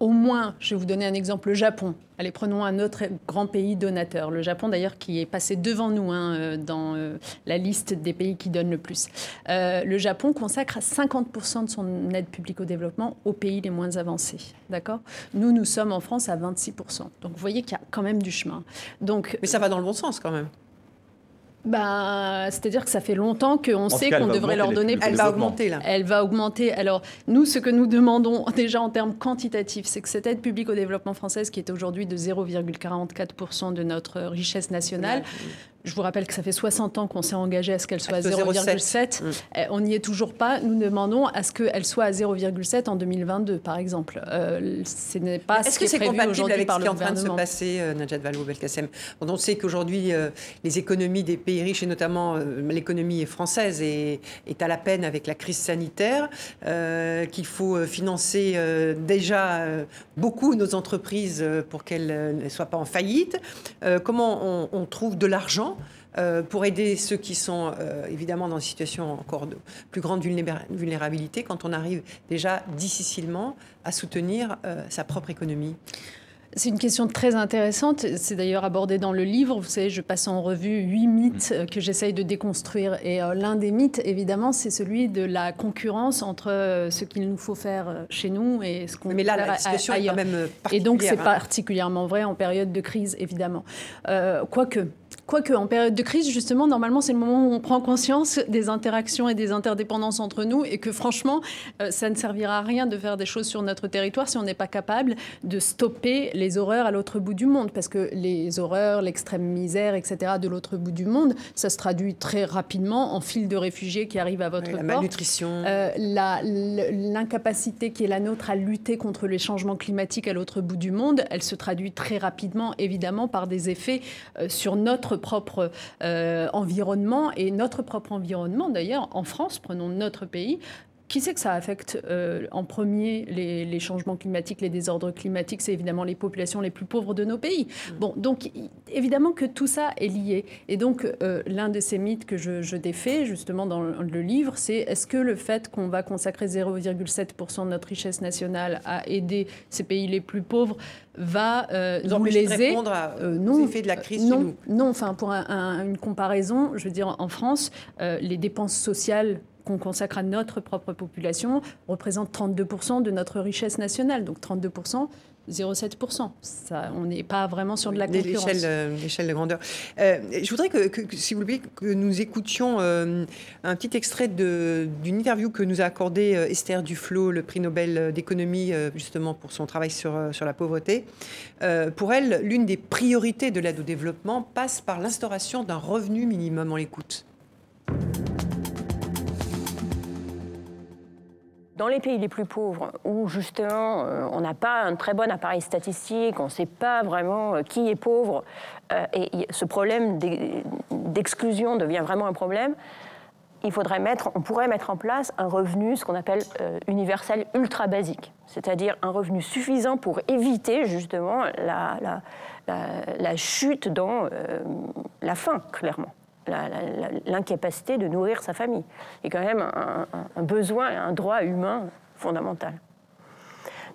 au moins, je vais vous donner un exemple, le Japon. Allez, prenons un autre grand pays donateur. Le Japon, d'ailleurs, qui est passé devant nous hein, euh, dans euh, la liste des pays qui donnent le plus. Euh, le Japon consacre 50% de son aide publique au développement aux pays les moins avancés. D'accord? Nous, nous sommes en France à 26%. Donc, vous voyez qu'il y a quand même du chemin. Donc, Mais ça va dans le bon sens quand même. Bah, C'est-à-dire que ça fait longtemps qu'on sait qu'on devrait leur donner Elle va augmenter là. Elle va augmenter. Alors nous, ce que nous demandons [LAUGHS] déjà en termes quantitatifs, c'est que cette aide publique au développement française, qui est aujourd'hui de 0,44% de notre richesse nationale, Je vous rappelle que ça fait 60 ans qu'on s'est engagé à ce qu'elle soit à 0,7. Mm. Eh, on n'y est toujours pas. Nous demandons à ce qu'elle soit à 0,7 en 2022, par exemple. Euh, ce n'est pas Est-ce que c'est compatible avec ce qui est en train de se passer, euh, Najat Vallaud-Belkacem On sait qu'aujourd'hui, euh, les économies des pays riches, et notamment l'économie française, est, est, à la peine avec la crise sanitaire, qu'il faut financer déjà beaucoup nos entreprises pour qu'elles ne soient pas en faillite. comment on trouve de l'argent euh, pour aider ceux qui sont euh, évidemment dans une situation encore de plus grande vulnérabilité quand on arrive déjà difficilement à soutenir euh, sa propre économie c'est une question très intéressante. C'est d'ailleurs abordé dans le livre. Vous savez, je passe en revue huit mythes mm. que j'essaye de déconstruire. Et l'un des mythes, évidemment, c'est celui de la concurrence entre ce qu'il nous faut faire chez nous et ce qu'on Mais là, la situation est quand même particulière. Et donc, c'est particulièrement vrai en période de crise, évidemment. quoique, Quoique, en période de crise, justement, normalement, c'est le moment où on prend conscience des interactions et des interdépendances entre nous et que, franchement, euh, ça ne servira à rien de faire des choses sur notre territoire si on n'est pas capable de stopper les horreurs à l'autre bout du monde. Parce que les horreurs, l'extrême misère, etc., de l'autre bout du monde, ça se traduit très rapidement en fil de réfugiés qui arrivent à votre oui, la malnutrition. Euh, l'incapacité qui est la nôtre à lutter contre les changements climatiques à l'autre bout du monde, elle se traduit très rapidement, évidemment, par des effets euh, sur notre propre euh, environnement et notre propre environnement, d'ailleurs, en France, prenons notre pays, qui sait que ça affecte euh, en premier les, changements climatiques, les désordres climatiques? C'est évidemment les populations les plus pauvres de nos pays. Mm. Bon, donc évidemment que tout ça est lié. Et donc euh, l'un de ces mythes que je, je, défais justement dans le livre, c'est est-ce que le fait qu'on va consacrer 0,7% de notre richesse nationale à aider ces pays les plus pauvres va euh, nous léser? répondre euh, non, aux effets de la crise non, nous. Non, enfin pour une comparaison, je veux dire en France, les dépenses sociales qu'on consacre à notre propre population représente 32% de notre richesse nationale. Donc 32%, 0,7%. Ça, on n'est pas vraiment sur de la concurrence. Euh, l'échelle de grandeur. Euh, je voudrais que, si vous voulez, que nous écoutions euh, un petit extrait d'une interview que nous a accordée Esther Duflo, le prix Nobel d'économie, justement pour son travail sur, sur la pauvreté. pour elle, l'une des priorités de l'aide au développement passe par l'instauration d'un revenu minimum. On l'écoute. Dans les pays les plus pauvres, où justement euh, on n'a pas un très bon appareil statistique, on ne sait pas vraiment euh, qui est pauvre, euh, et ce problème d'exclusion devient vraiment un problème, il faudrait mettre, on pourrait mettre en place un revenu, ce qu'on appelle universel ultra basique, c'est-à-dire un revenu suffisant pour éviter justement la, la chute dans la faim, clairement l'incapacité de nourrir sa famille. est quand même un, un besoin, un droit humain fondamental.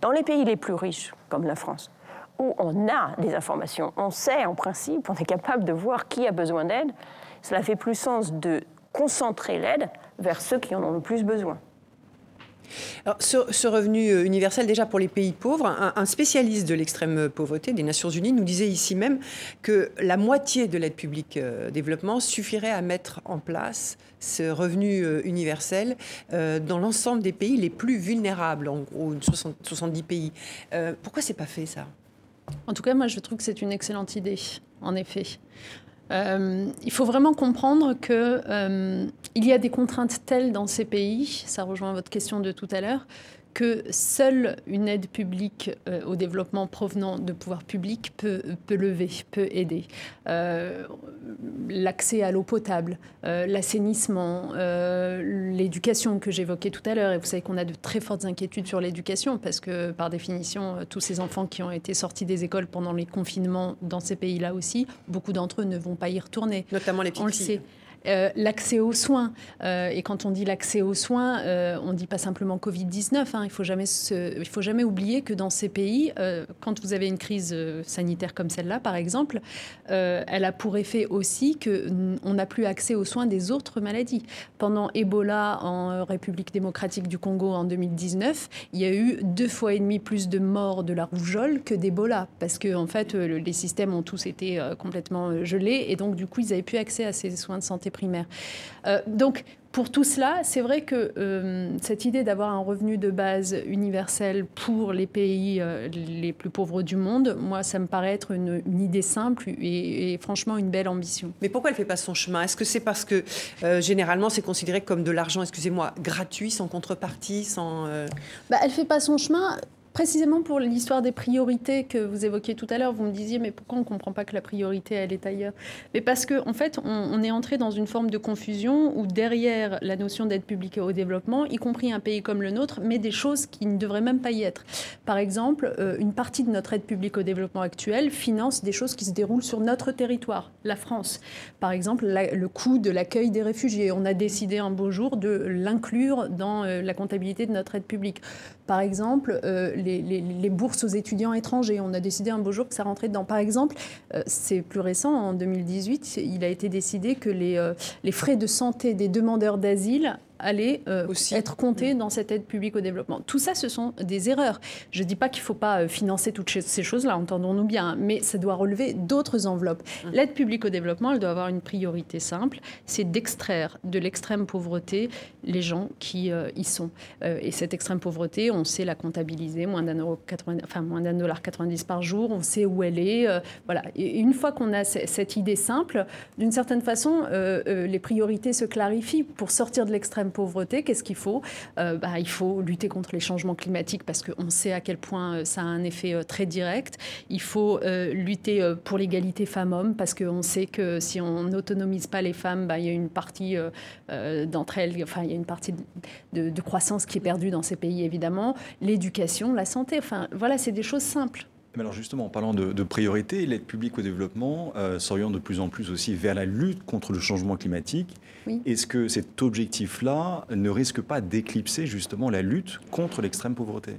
Dans les pays les plus riches, comme la France, où on a des informations, on sait en principe, on est capable de voir qui a besoin d'aide, cela fait plus sens de concentrer l'aide vers ceux qui en ont le plus besoin. Ce, revenu euh, universel, déjà pour les pays pauvres, un, spécialiste de l'extrême pauvreté des Nations Unies nous disait ici même que la moitié de l'aide publique euh, développement suffirait à mettre en place ce revenu euh, universel dans l'ensemble des pays les plus vulnérables, en gros 70 pays. pourquoi c'est pas fait ça? En tout cas, moi, je trouve que c'est une excellente idée, en effet. Euh, il faut vraiment comprendre qu'il euh, y a des contraintes telles dans ces pays, ça rejoint votre question de tout à l'heure, que seule une aide publique euh, au développement provenant de pouvoirs publics peut, peut lever, peut aider. Euh, l'accès à l'eau potable, euh, l'assainissement, l'éducation que j'évoquais tout à l'heure, et vous savez qu'on a de très fortes inquiétudes sur l'éducation, parce que par définition, tous ces enfants qui ont été sortis des écoles pendant les confinements dans ces pays-là aussi, beaucoup d'entre eux ne vont pas y retourner. Notamment les petits. Euh, l'accès aux soins. Euh, et quand on dit l'accès aux soins, euh, on ne dit pas simplement Covid-19. Hein. il ne faut, jamais faut jamais oublier que dans ces pays, quand vous avez une crise sanitaire comme celle-là, par exemple, elle a pour effet aussi qu'on n'a plus accès aux soins des autres maladies. Pendant Ebola en République démocratique du Congo en 2019, il y a eu deux fois et demi plus de morts de la rougeole que d'Ebola, parce que en fait, les systèmes ont tous été complètement gelés, et donc du coup, ils n'avaient plus accès à ces soins de santé primaire. donc, pour tout cela, c'est vrai que euh, cette idée d'avoir un revenu de base universel pour les pays euh, les plus pauvres du monde, moi, ça me paraît être une, idée simple et, franchement une belle ambition. Mais pourquoi elle ne fait pas son chemin? Est-ce que c'est parce que euh, généralement c'est considéré comme de l'argent, excusez-moi, gratuit, sans contrepartie, sans... Bah, elle ne fait pas son chemin Précisément pour l'histoire des priorités que vous évoquiez tout à l'heure, vous me disiez, mais pourquoi on ne comprend pas que la priorité, elle est ailleurs? Mais parce qu'en en fait, on, est entré dans une forme de confusion où derrière la notion d'aide publique au développement, y compris un pays comme le nôtre, met des choses qui ne devraient même pas y être. Par exemple, euh, une partie de notre aide publique au développement actuelle finance des choses qui se déroulent sur notre territoire, la France. Par exemple, le coût de l'accueil des réfugiés. On a décidé un beau jour de l'inclure dans euh, la comptabilité de notre aide publique. Par exemple, euh, les, bourses aux étudiants étrangers. On a décidé un beau jour que ça rentrait dedans. Par exemple, euh, c'est plus récent, en 2018, il a été décidé que euh, les frais de santé des demandeurs d'asile aller euh, être compté dans cette aide publique au développement. Tout ça, ce sont des erreurs. Je ne dis pas qu'il ne faut pas euh, financer toutes ces choses-là, entendons-nous bien, mais ça doit relever d'autres enveloppes. Hum. L'aide publique au développement, elle doit avoir une priorité simple, c'est d'extraire de l'extrême pauvreté les gens qui euh, y sont. et cette extrême pauvreté, on sait la comptabiliser, moins d'un euro 90, enfin moins d'un dollar 90 par jour, on sait où elle est. voilà. Et une fois qu'on a cette idée simple, d'une certaine façon, les priorités se clarifient pour sortir de l'extrême pauvreté, qu'est-ce qu'il faut? Euh, bah, Il faut lutter contre les changements climatiques parce qu'on sait à quel point euh, ça a un effet euh, très direct. Il faut lutter pour l'égalité femmes-hommes parce qu'on sait que si on n'autonomise pas les femmes, bah, il y a une partie d'entre elles, enfin il y a une partie de, croissance qui est perdue dans ces pays évidemment. L'éducation, la santé, enfin voilà, c'est des choses simples. Mais alors justement, en parlant de, priorité, l'aide publique au développement euh, s'oriente de plus en plus aussi vers la lutte contre le changement climatique. Est-ce que cet objectif-là ne risque pas d'éclipser justement la lutte contre l'extrême pauvreté?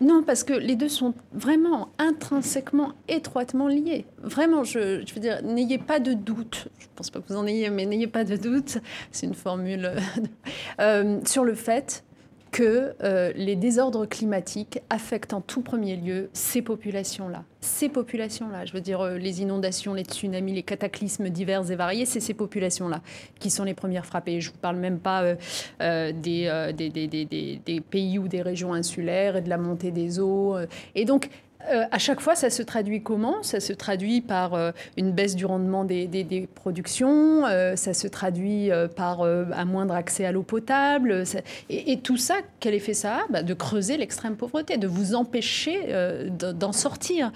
Non, parce que les deux sont vraiment intrinsèquement, étroitement liés. Vraiment, je, je veux dire, n'ayez pas de doute. Je ne pense pas que vous en ayez, mais n'ayez pas de doute. C'est une formule [LAUGHS] euh, sur le fait que euh, les désordres climatiques affectent en tout premier lieu ces populations-là. Ces populations-là, je veux dire euh, les inondations, les tsunamis, les cataclysmes divers et variés, c'est ces populations-là qui sont les premières frappées. Je ne vous parle même pas euh, des, des, pays ou des régions insulaires et de la montée des eaux. Et donc, euh, à chaque fois, ça se traduit comment? Ça se traduit par euh, une baisse du rendement des, productions, euh, ça se traduit par un moindre accès à l'eau potable. et, tout ça, quel effet ça a? Bah, De creuser l'extrême pauvreté, de vous empêcher d'en sortir.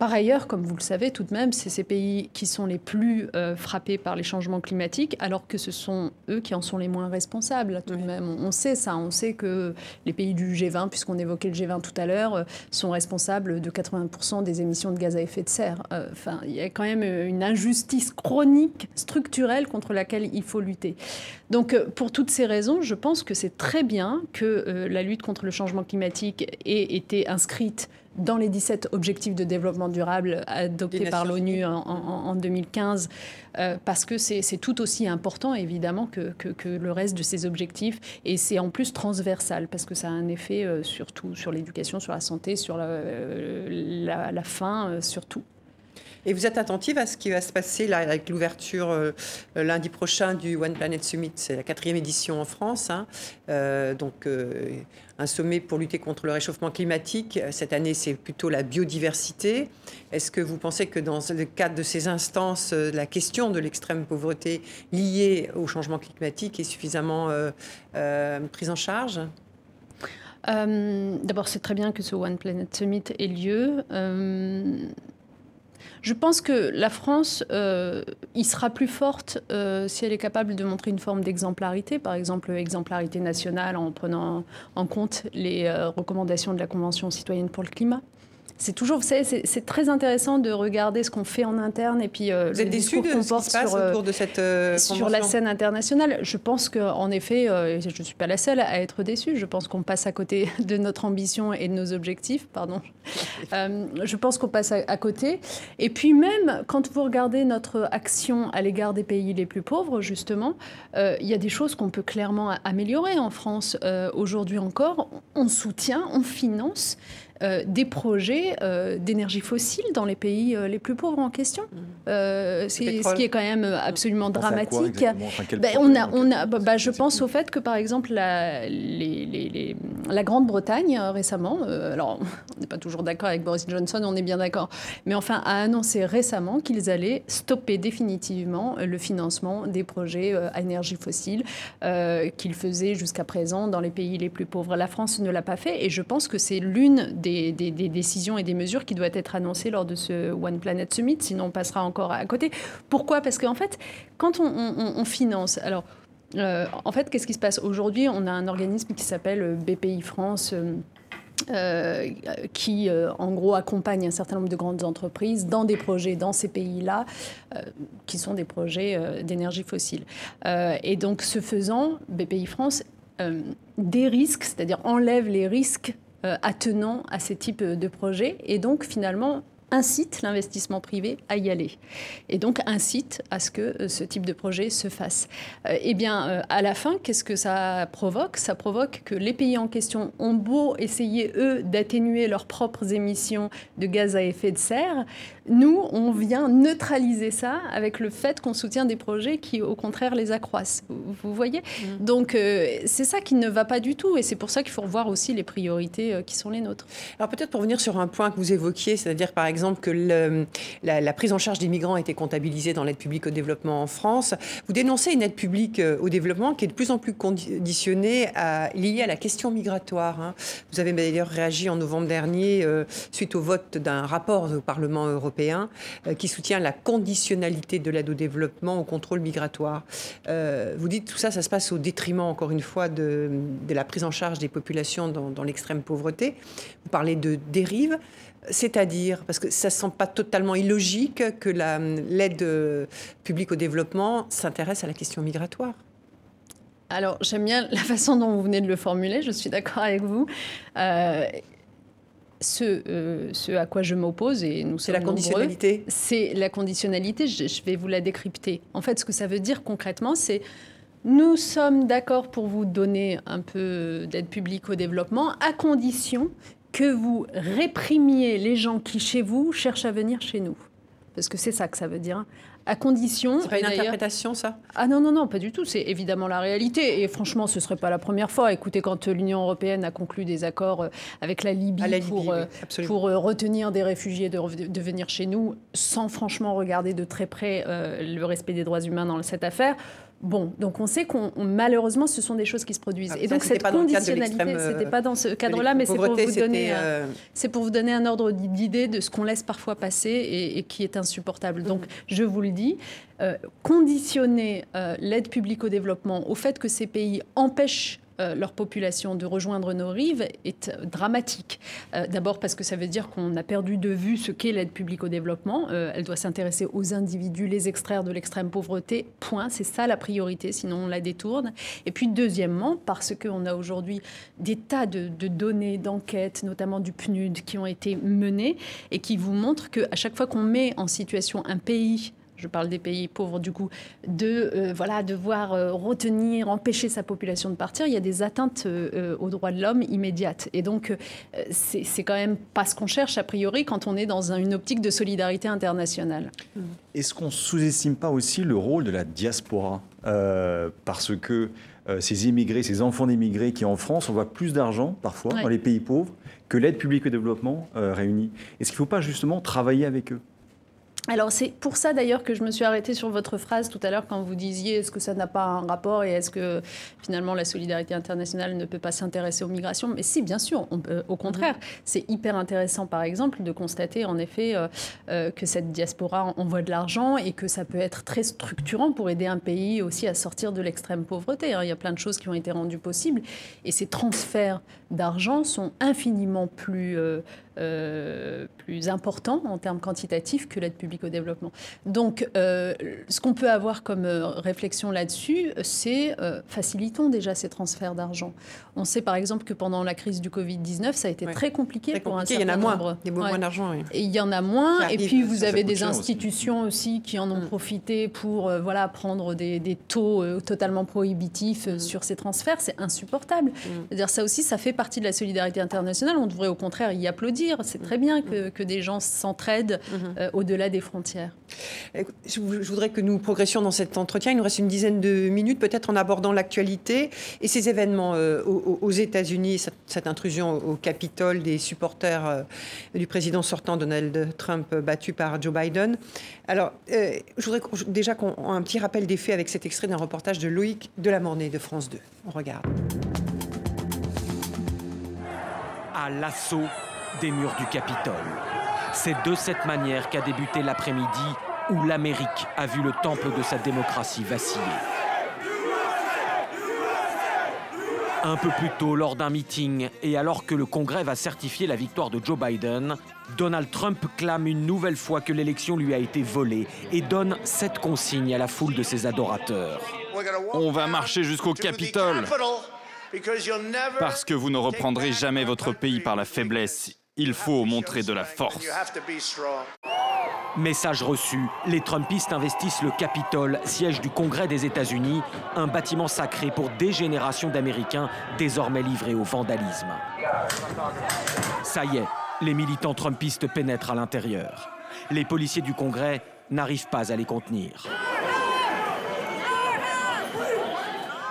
Par ailleurs, comme vous le savez tout de même, c'est ces pays qui sont les plus euh, frappés par les changements climatiques, alors que ce sont eux qui en sont les moins responsables. Tout de même, on sait ça. On sait que les pays du G20, puisqu'on évoquait le G20 tout à l'heure, euh, sont responsables de 80% des émissions de gaz à effet de serre. Euh, enfin, il y a quand même une injustice chronique, structurelle contre laquelle il faut lutter. Donc, pour toutes ces raisons, je pense que c'est très bien que la lutte contre le changement climatique ait été inscrite dans les 17 objectifs de développement durable adoptés par l'ONU en, 2015, euh, parce que c'est tout aussi important, évidemment, que, que, le reste de ces objectifs. Et c'est en plus transversal, parce que ça a un effet euh, surtout sur l'éducation, sur la santé, sur la, euh, la, la faim, surtout. Et vous êtes attentive à ce qui va se passer là, avec l'ouverture euh, lundi prochain du One Planet Summit? C'est la quatrième édition en France. Hein. Euh, donc, euh, un sommet pour lutter contre le réchauffement climatique. Cette année, c'est plutôt la biodiversité. Est-ce que vous pensez que dans le cadre de ces instances, la question de l'extrême pauvreté liée au changement climatique est suffisamment prise en charge? D'abord, c'est très bien que ce One Planet Summit ait lieu. Je pense que la France euh, y sera plus forte euh, si elle est capable de montrer une forme d'exemplarité, par exemple exemplarité nationale en prenant en compte les euh, recommandations de la Convention citoyenne pour le climat c'est toujours, c'est très intéressant de regarder ce qu'on fait en interne et puis euh, vous êtes déçu de ce qui se passe autour de cette euh, sur la scène internationale. Je pense qu'en effet, euh, je ne suis pas la seule à être déçue. Je pense qu'on passe à côté [LAUGHS] de notre ambition et de nos objectifs. Pardon. [LAUGHS] je pense qu'on passe à, côté. Et puis même quand vous regardez notre action à l'égard des pays les plus pauvres, justement, il y a des choses qu'on peut clairement améliorer en France. Aujourd'hui encore, on soutient, on finance euh, des projets projet d'énergie fossile dans les pays les plus pauvres en question. Mmh. c'est ce qui est quand même absolument dramatique. Ben, on a, on a, bah, je pense au fait que par exemple la, la Grande-Bretagne récemment, alors on n'est pas toujours d'accord avec Boris Johnson, on est bien d'accord, mais enfin a annoncé récemment qu'ils allaient stopper définitivement le financement des projets à énergie fossile qu'ils faisaient jusqu'à présent dans les pays les plus pauvres. La France ne l'a pas fait et je pense que c'est l'une des, décisions et des mesures qui doit être annoncée lors de ce One Planet Summit, sinon on passera encore à côté. Pourquoi? Parce qu'en fait, quand on, finance, alors euh, en fait, qu'est-ce qui se passe? Aujourd'hui, on a un organisme qui s'appelle BPI France. Euh, euh, qui, en gros, accompagne un certain nombre de grandes entreprises dans des projets dans ces pays-là, qui sont des projets d'énergie fossile. et donc, ce faisant, BPI France des risques, c'est-à-dire enlève les risques attenants à ces types de projets, et donc, finalement, incite l'investissement privé à y aller et donc incite à ce que euh, ce type de projet se fasse. Euh, eh bien, euh, à la fin, qu'est-ce que ça provoque? Ça provoque que les pays en question ont beau essayer, eux, d'atténuer leurs propres émissions de gaz à effet de serre, nous, on vient neutraliser ça avec le fait qu'on soutient des projets qui, au contraire, les accroissent. Vous, voyez? Mmh. Donc, c'est ça qui ne va pas du tout et c'est pour ça qu'il faut revoir aussi les priorités qui sont les nôtres. Alors, peut-être pour venir sur un point que vous évoquiez, c'est-à-dire, par exemple, exemple que la, prise en charge des migrants été comptabilisée dans l'aide publique au développement en France. Vous dénoncez une aide publique euh, au développement qui est de plus en plus conditionnée à, liée à la question migratoire. Hein. Vous avez d'ailleurs réagi en novembre dernier euh, suite au vote d'un rapport au Parlement européen euh, qui soutient la conditionnalité de l'aide au développement au contrôle migratoire. vous dites tout ça, ça se passe au détriment, encore une fois, de, la prise en charge des populations dans, dans l'extrême pauvreté. Vous parlez de dérive. C'est-à-dire, parce que ça ne semble pas totalement illogique que l'aide publique au développement s'intéresse à la question migratoire. Alors, j'aime bien la façon dont vous venez de le formuler, je suis d'accord avec vous. Euh, euh, ce, à quoi je m'oppose, et nous C'est la conditionnalité C'est la conditionnalité, je vais vous la décrypter. En fait, ce que ça veut dire concrètement, c'est nous sommes d'accord pour vous donner un peu d'aide publique au développement, à condition que vous réprimiez les gens qui, chez vous, cherchent à venir chez nous. Parce que c'est ça que ça veut dire. À condition. C'est pas une interprétation, ça? Ah non, non, non, pas du tout. C'est évidemment la réalité. Et franchement, ce ne serait pas la première fois. Écoutez, quand l'Union européenne a conclu des accords euh, avec la Libye, pour, euh, pour euh, retenir des réfugiés de, de, venir chez nous, sans franchement regarder de très près le respect des droits humains dans cette affaire, Bon, donc on sait qu'on malheureusement ce sont des choses qui se produisent. Ah, et donc cette conditionnalité, c'était pas dans ce cadre-là, mais c'est pour vous donner, euh, c'est pour vous donner un ordre d'idée de ce qu'on laisse parfois passer et, qui est insupportable. Donc mm. je vous le dis, euh, conditionner euh, l'aide publique au développement au fait que ces pays empêchent euh, leur population de rejoindre nos rives est dramatique. Euh, d'abord parce que ça veut dire qu'on a perdu de vue ce qu'est l'aide publique au développement. Euh, elle doit s'intéresser aux individus, les extraire de l'extrême pauvreté. Point. C'est ça la priorité, sinon on la détourne. Et puis deuxièmement, parce qu'on a aujourd'hui des tas de, de données, d'enquêtes, notamment du PNUD, qui ont été menées et qui vous montrent qu'à chaque fois qu'on met en situation un pays je parle des pays pauvres du coup, de euh, voilà devoir euh, retenir, empêcher sa population de partir, il y a des atteintes euh, aux droits de l'homme immédiates. Et donc c'est quand même pas ce qu'on cherche a priori quand on est dans une optique de solidarité internationale. Est-ce qu'on sous-estime pas aussi le rôle de la diaspora parce que ces immigrés, ces enfants d'immigrés qui en France envoient plus d'argent parfois dans les pays pauvres que l'aide publique au développement réunie? Est-ce qu'il ne faut pas justement travailler avec eux? Alors c'est pour ça d'ailleurs que je me suis arrêtée sur votre phrase tout à l'heure quand vous disiez est-ce que ça n'a pas un rapport et est-ce que finalement la solidarité internationale ne peut pas s'intéresser aux migrations? Mais si, bien sûr, au contraire. Mhm. C'est hyper intéressant par exemple de constater en effet euh, euh, que cette diaspora envoie de l'argent et que ça peut être très structurant pour aider un pays aussi à sortir de l'extrême pauvreté. Hein. Il y a plein de choses qui ont été rendues possibles et ces transferts d'argent sont infiniment plus, euh, plus importants en termes quantitatifs que l'aide publique au développement. Donc, euh, ce qu'on peut avoir comme euh, réflexion là-dessus, c'est facilitons déjà ces transferts d'argent. On sait par exemple que pendant la crise du Covid-19, ça a été très, compliqué pour un certain nombre. Il y en a moins, moins d'argent. Et il y en a moins. Et puis, vous avez des institutions aussi. qui en ont mm. profité pour voilà, prendre des, des taux totalement prohibitifs mm. sur ces transferts. C'est insupportable. Mm. dire ça aussi, ça fait partie de la solidarité internationale. On devrait au contraire y applaudir. C'est très bien que, que des gens s'entraident euh, au-delà des frontières. Je voudrais que nous progressions dans cet entretien. Il nous reste une dizaine de minutes, peut-être en abordant l'actualité et ces événements euh, aux, États-Unis, cette, intrusion au Capitole des supporters euh, du président sortant Donald Trump battu par Joe Biden. Alors, je voudrais déjà qu'on ait un petit rappel des faits avec cet extrait d'un reportage de Loïc Delamornay de France 2. On regarde. À l'assaut des murs du Capitole. C'est de cette manière qu'a débuté l'après-midi où l'Amérique a vu le temple de sa démocratie vaciller. Un peu plus tôt, lors d'un meeting, et alors que le Congrès va certifier la victoire de Joe Biden, Donald Trump clame une nouvelle fois que l'élection lui a été volée et donne cette consigne à la foule de ses adorateurs. On va marcher jusqu'au Capitole parce que vous ne reprendrez jamais votre pays par la faiblesse. Il faut montrer de la force. Message reçu, les Trumpistes investissent le Capitole, siège du Congrès des États-Unis, un bâtiment sacré pour des générations d'Américains désormais livrés au vandalisme. Ça y est, les militants Trumpistes pénètrent à l'intérieur. Les policiers du Congrès n'arrivent pas à les contenir.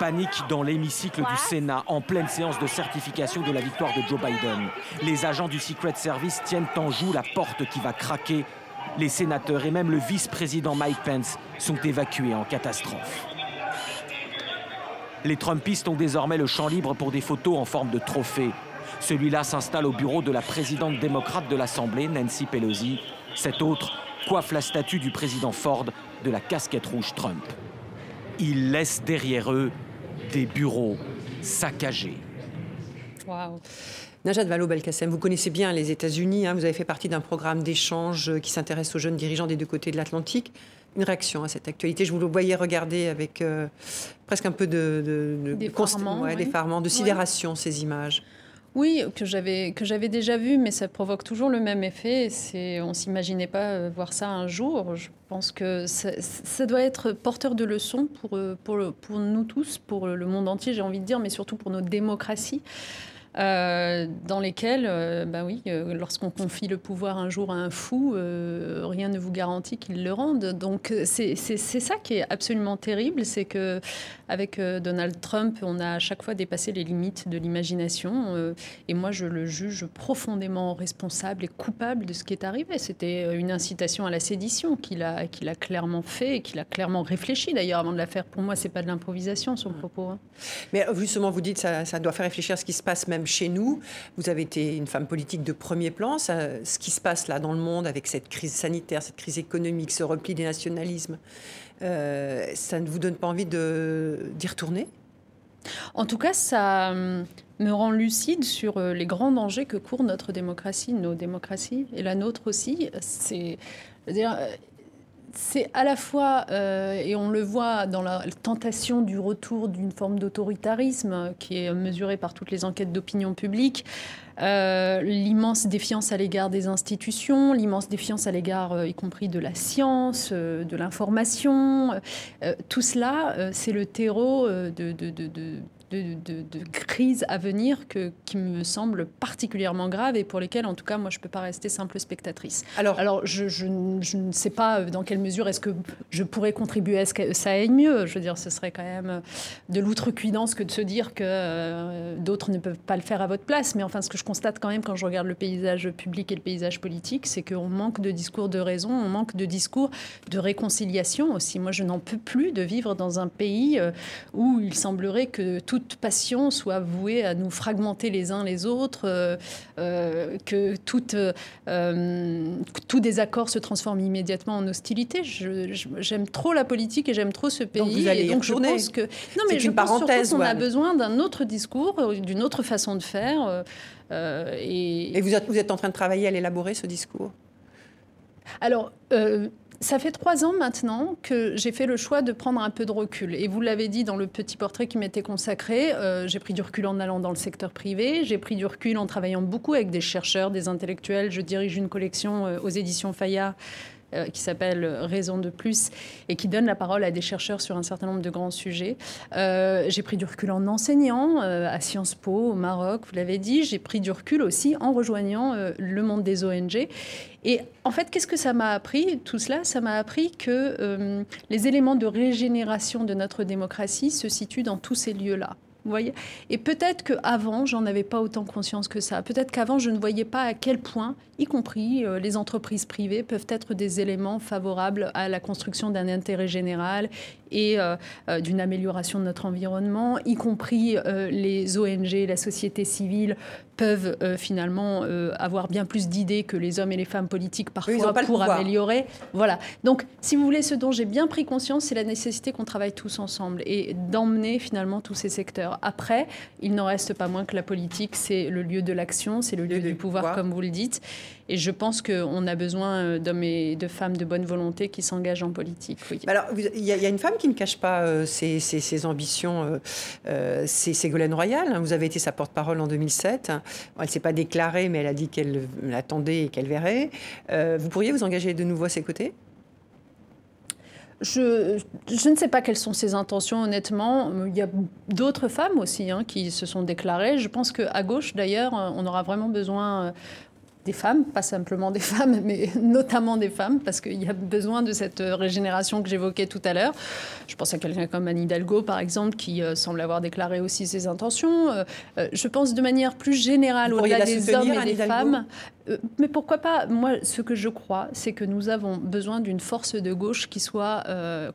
Panique dans l'hémicycle du Sénat en pleine séance de certification de la victoire de Joe Biden. Les agents du Secret Service tiennent en joue la porte qui va craquer. Les sénateurs et même le vice-président Mike Pence sont évacués en catastrophe. Les Trumpistes ont désormais le champ libre pour des photos en forme de trophée. Celui-là s'installe au bureau de la présidente démocrate de l'Assemblée, Nancy Pelosi. Cet autre coiffe la statue du président Ford de la casquette rouge Trump. Ils laissent derrière eux des bureaux saccagés. Wow. Najat Vallaud-Belkacem, vous connaissez bien les États-Unis, hein. vous avez fait partie d'un programme d'échange qui s'intéresse aux jeunes dirigeants des deux côtés de l'Atlantique. Une réaction à cette actualité Je vous le voyais regarder avec euh, presque un peu de, de, de sidération, ces images. Oui, que j'avais déjà vu, mais ça provoque toujours le même effet. C'est on s'imaginait pas euh, voir ça un jour. Je pense que ça, doit être porteur de leçons euh, pour nous tous, pour le monde entier, j'ai envie de dire, mais surtout pour nos démocraties. Euh, dans lesquels, euh, bah oui, euh, lorsqu'on confie le pouvoir un jour à un fou, rien ne vous garantit qu'il le rende. Donc c'est ça qui est absolument terrible, c'est que avec Donald Trump, on a à chaque fois dépassé les limites de l'imagination. et moi, je le juge profondément responsable et coupable de ce qui est arrivé. C'était une incitation à la sédition qu'il a, qu'il a clairement fait et qu'il a clairement réfléchi d'ailleurs avant de la faire. Pour moi, c'est pas de l'improvisation son propos. Hein. Mais justement, vous dites ça, ça doit faire réfléchir à ce qui se passe même chez nous. Vous avez été une femme politique de premier plan. ce qui se passe là dans le monde avec cette crise sanitaire, cette crise économique, ce repli des nationalismes, euh, ça ne vous donne pas envie d'y retourner? En tout cas, ça hum, me rend lucide sur euh, les grands dangers que court notre démocratie, nos démocraties, et la nôtre aussi. C'est, c'est à la fois, euh, et on le voit dans la tentation du retour d'une forme d'autoritarisme qui est mesurée par toutes les enquêtes d'opinion publique, euh, l'immense défiance à l'égard des institutions, l'immense défiance à l'égard, euh, y compris de la science, de l'information. tout cela, c'est le terreau de crises à venir que, qui me semblent particulièrement graves et pour lesquelles, en tout cas, moi, je ne peux pas rester simple spectatrice. Alors, Alors je, je, ne sais pas dans quelle mesure est-ce que je pourrais contribuer à ce que ça aille mieux. Je veux dire, ce serait quand même de l'outrecuidance que de se dire que euh, d'autres ne peuvent pas le faire à votre place. Mais enfin, ce que je constate quand même quand je regarde le paysage public et le paysage politique, c'est qu'on manque de discours de raison, on manque de discours de réconciliation aussi. Moi, je n'en peux plus de vivre dans un pays euh, où il semblerait que tout toute passion soit vouée à nous fragmenter les uns les autres, euh, euh, que toute, euh, tout désaccord se transforme immédiatement en hostilité. J'aime trop la politique et j'aime trop ce pays. Donc vous allez donc je pense que non mais je une pense parenthèse, qu'on a besoin d'un autre discours, d'une autre façon de faire. et, et vous, êtes, vous êtes en train de travailler à l'élaborer ce discours? Alors, ça fait trois ans maintenant que j'ai fait le choix de prendre un peu de recul. Et vous l'avez dit dans le petit portrait qui m'était consacré, euh, j'ai pris du recul en allant dans le secteur privé, j'ai pris du recul en travaillant beaucoup avec des chercheurs, des intellectuels. Je dirige une collection euh, aux éditions Fayard euh, qui s'appelle Raison de plus et qui donne la parole à des chercheurs sur un certain nombre de grands sujets. Euh, j'ai pris du recul en enseignant euh, à Sciences Po au Maroc, vous l'avez dit. J'ai pris du recul aussi en rejoignant le monde des ONG. Et en fait, qu'est-ce que ça m'a appris? Tout cela, ça m'a appris que les éléments de régénération de notre démocratie se situent dans tous ces lieux-là. Vous voyez? Et peut-être qu'avant, j'en avais pas autant conscience que ça. Peut-être qu'avant, je ne voyais pas à quel point, y compris euh, les entreprises privées, peuvent être des éléments favorables à la construction d'un intérêt général et euh, euh, d'une amélioration de notre environnement, y compris les ONG, la société civile peuvent finalement avoir bien plus d'idées que les hommes et les femmes politiques parfois pour améliorer. Voilà. Donc, si vous voulez, ce dont j'ai bien pris conscience, c'est la nécessité qu'on travaille tous ensemble et d'emmener finalement tous ces secteurs. Après, il n'en reste pas moins que la politique, c'est le lieu de l'action, c'est le lieu du pouvoir, comme vous le dites. Et je pense qu'on a besoin euh, d'hommes et de femmes de bonne volonté qui s'engagent en politique. Alors, il y, a une femme qui ne cache pas euh, ses, ambitions, euh, c'est Ségolène Royal. Hein. Vous avez été sa porte-parole en 2007. Elle ne s'est pas déclarée, mais elle a dit qu'elle l'attendait et qu'elle verrait. vous pourriez vous engager de nouveau à ses côtés? Je, ne sais pas quelles sont ses intentions, honnêtement. Il y a d'autres femmes aussi hein, qui se sont déclarées. Je pense qu'à gauche, d'ailleurs, on aura vraiment besoin des femmes, pas simplement des [LAUGHS] femmes, mais notamment des femmes, parce qu'il y a besoin de cette régénération que j'évoquais tout à l'heure. Je pense à quelqu'un comme Anne Hidalgo, par exemple, qui euh, semble avoir déclaré aussi ses intentions. Euh, euh, je pense de manière plus générale au-delà des hommes et des femmes. mais pourquoi pas? Moi, ce que je crois, c'est que nous avons besoin d'une force de gauche qui soit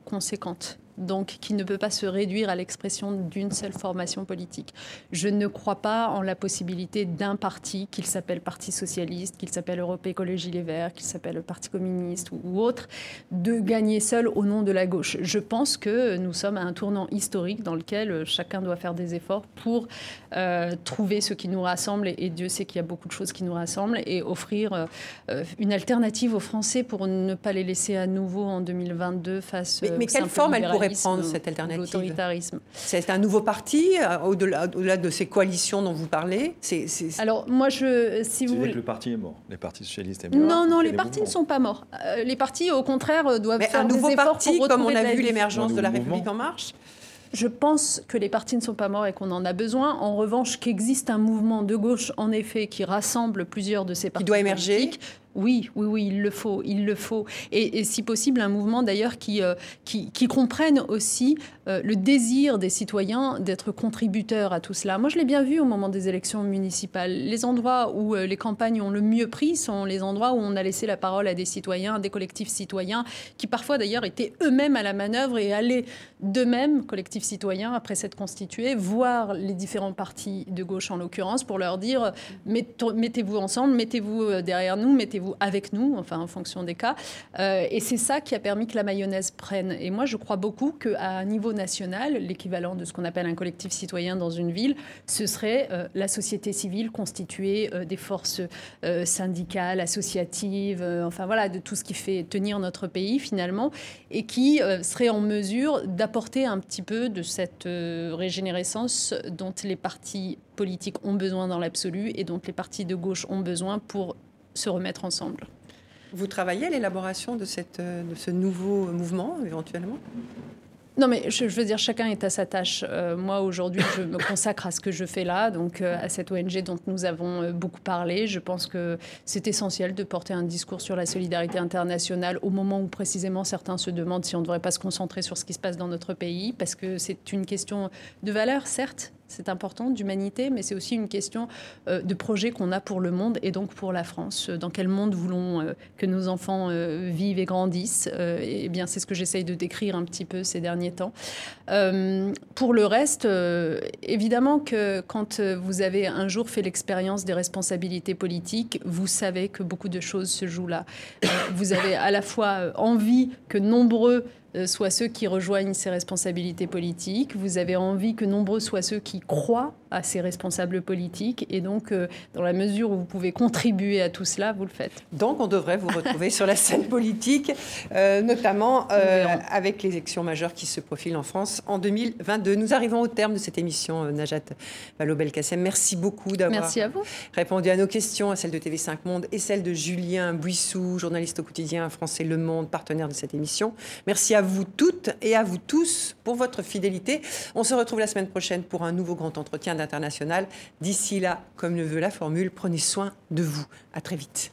conséquente donc qui ne peut pas se réduire à l'expression d'une seule formation politique. Je ne crois pas en la possibilité d'un parti, qu'il s'appelle Parti socialiste, qu'il s'appelle Europe Écologie Les Verts, qu'il s'appelle Parti communiste ou, autre, de gagner seul au nom de la gauche. Je pense que nous sommes à un tournant historique dans lequel chacun doit faire des efforts pour euh, trouver ce qui nous rassemble, et, Dieu sait qu'il y a beaucoup de choses qui nous rassemblent, et offrir euh, une alternative aux Français pour ne pas les laisser à nouveau en 2022 face mais, mais quelle forme elle pourrait prendre cette alternative L'autoritarisme. C'est un nouveau parti, euh, au-delà au de ces coalitions dont vous parlez c'est, Alors, moi, je, si vous voulez... que le parti est mort, les partis socialistes est mort. Non, non, les partis ne sont pas morts. Euh, les partis, au contraire, doivent faire un nouveau des efforts parti, pour comme on a vu l'émergence de la République en marche je pense que les partis ne sont pas morts et qu'on en a besoin. En revanche, qu'existe un mouvement de gauche, en effet, qui rassemble plusieurs de ces partis. Qui doit émerger. Oui, oui, oui, il le faut, il le faut. Et, si possible, un mouvement d'ailleurs qui, euh, qui, comprenne aussi euh, le désir des citoyens d'être contributeurs à tout cela. Moi, je l'ai bien vu au moment des élections municipales. Les endroits où euh, les campagnes ont le mieux pris sont les endroits où on a laissé la parole à des citoyens, des collectifs citoyens, qui parfois d'ailleurs étaient eux-mêmes à la manœuvre et allaient d'eux-mêmes, collectifs citoyens, après s'être constitués, voir les différents partis de gauche en l'occurrence, pour leur dire mettez-vous ensemble, mettez-vous derrière nous, mettez-vous avec nous, enfin en fonction des cas. Euh, et c'est ça qui a permis que la mayonnaise prenne. Et moi, je crois beaucoup qu'à un niveau national, l'équivalent de ce qu'on appelle un collectif citoyen dans une ville, ce serait euh, la société civile constituée euh, des forces syndicales, associatives, enfin voilà, de tout ce qui fait tenir notre pays finalement, et qui serait en mesure d'apporter un petit peu de cette régénérescence dont les partis politiques ont besoin dans l'absolu et dont les partis de gauche ont besoin pour se remettre ensemble. Vous travaillez à l'élaboration de, cette, de ce nouveau mouvement, éventuellement? Non, mais je, veux dire, chacun est à sa tâche. Euh, moi, aujourd'hui, je me consacre à ce que je fais là, donc euh, à cette ONG dont nous avons euh, beaucoup parlé. Je pense que c'est essentiel de porter un discours sur la solidarité internationale au moment où précisément certains se demandent si on ne devrait pas se concentrer sur ce qui se passe dans notre pays, parce que c'est une question de valeur, certes, c'est important, d'humanité, mais c'est aussi une question euh, de projet qu'on a pour le monde et donc pour la France. Dans quel monde voulons euh, que nos enfants euh, vivent et grandissent Eh bien, c'est ce que j'essaye de décrire un petit peu ces derniers temps. pour le reste, évidemment que quand vous avez un jour fait l'expérience des responsabilités politiques, vous savez que beaucoup de choses se jouent là. vous avez à la fois envie que nombreux soient ceux qui rejoignent ces responsabilités politiques. Vous avez envie que nombreux soient ceux qui croient à ces responsables politiques. Et donc, dans la mesure où vous pouvez contribuer à tout cela, vous le faites. Donc, on devrait vous retrouver sur la scène politique, notamment avec les élections majeures qui se profilent en France en 2022. Nous arrivons au terme de cette émission, Najat Vallaud-Belkacem. Merci beaucoup d'avoir répondu à nos questions, à celles de TV5 Monde et celles de Julien Buissou, journaliste au quotidien français Le Monde, partenaire de cette émission. Merci à vous toutes et à vous tous pour votre fidélité. On se retrouve la semaine prochaine pour un nouveau grand entretien d'international. D'ici là, comme le veut la formule, prenez soin de vous. À très vite.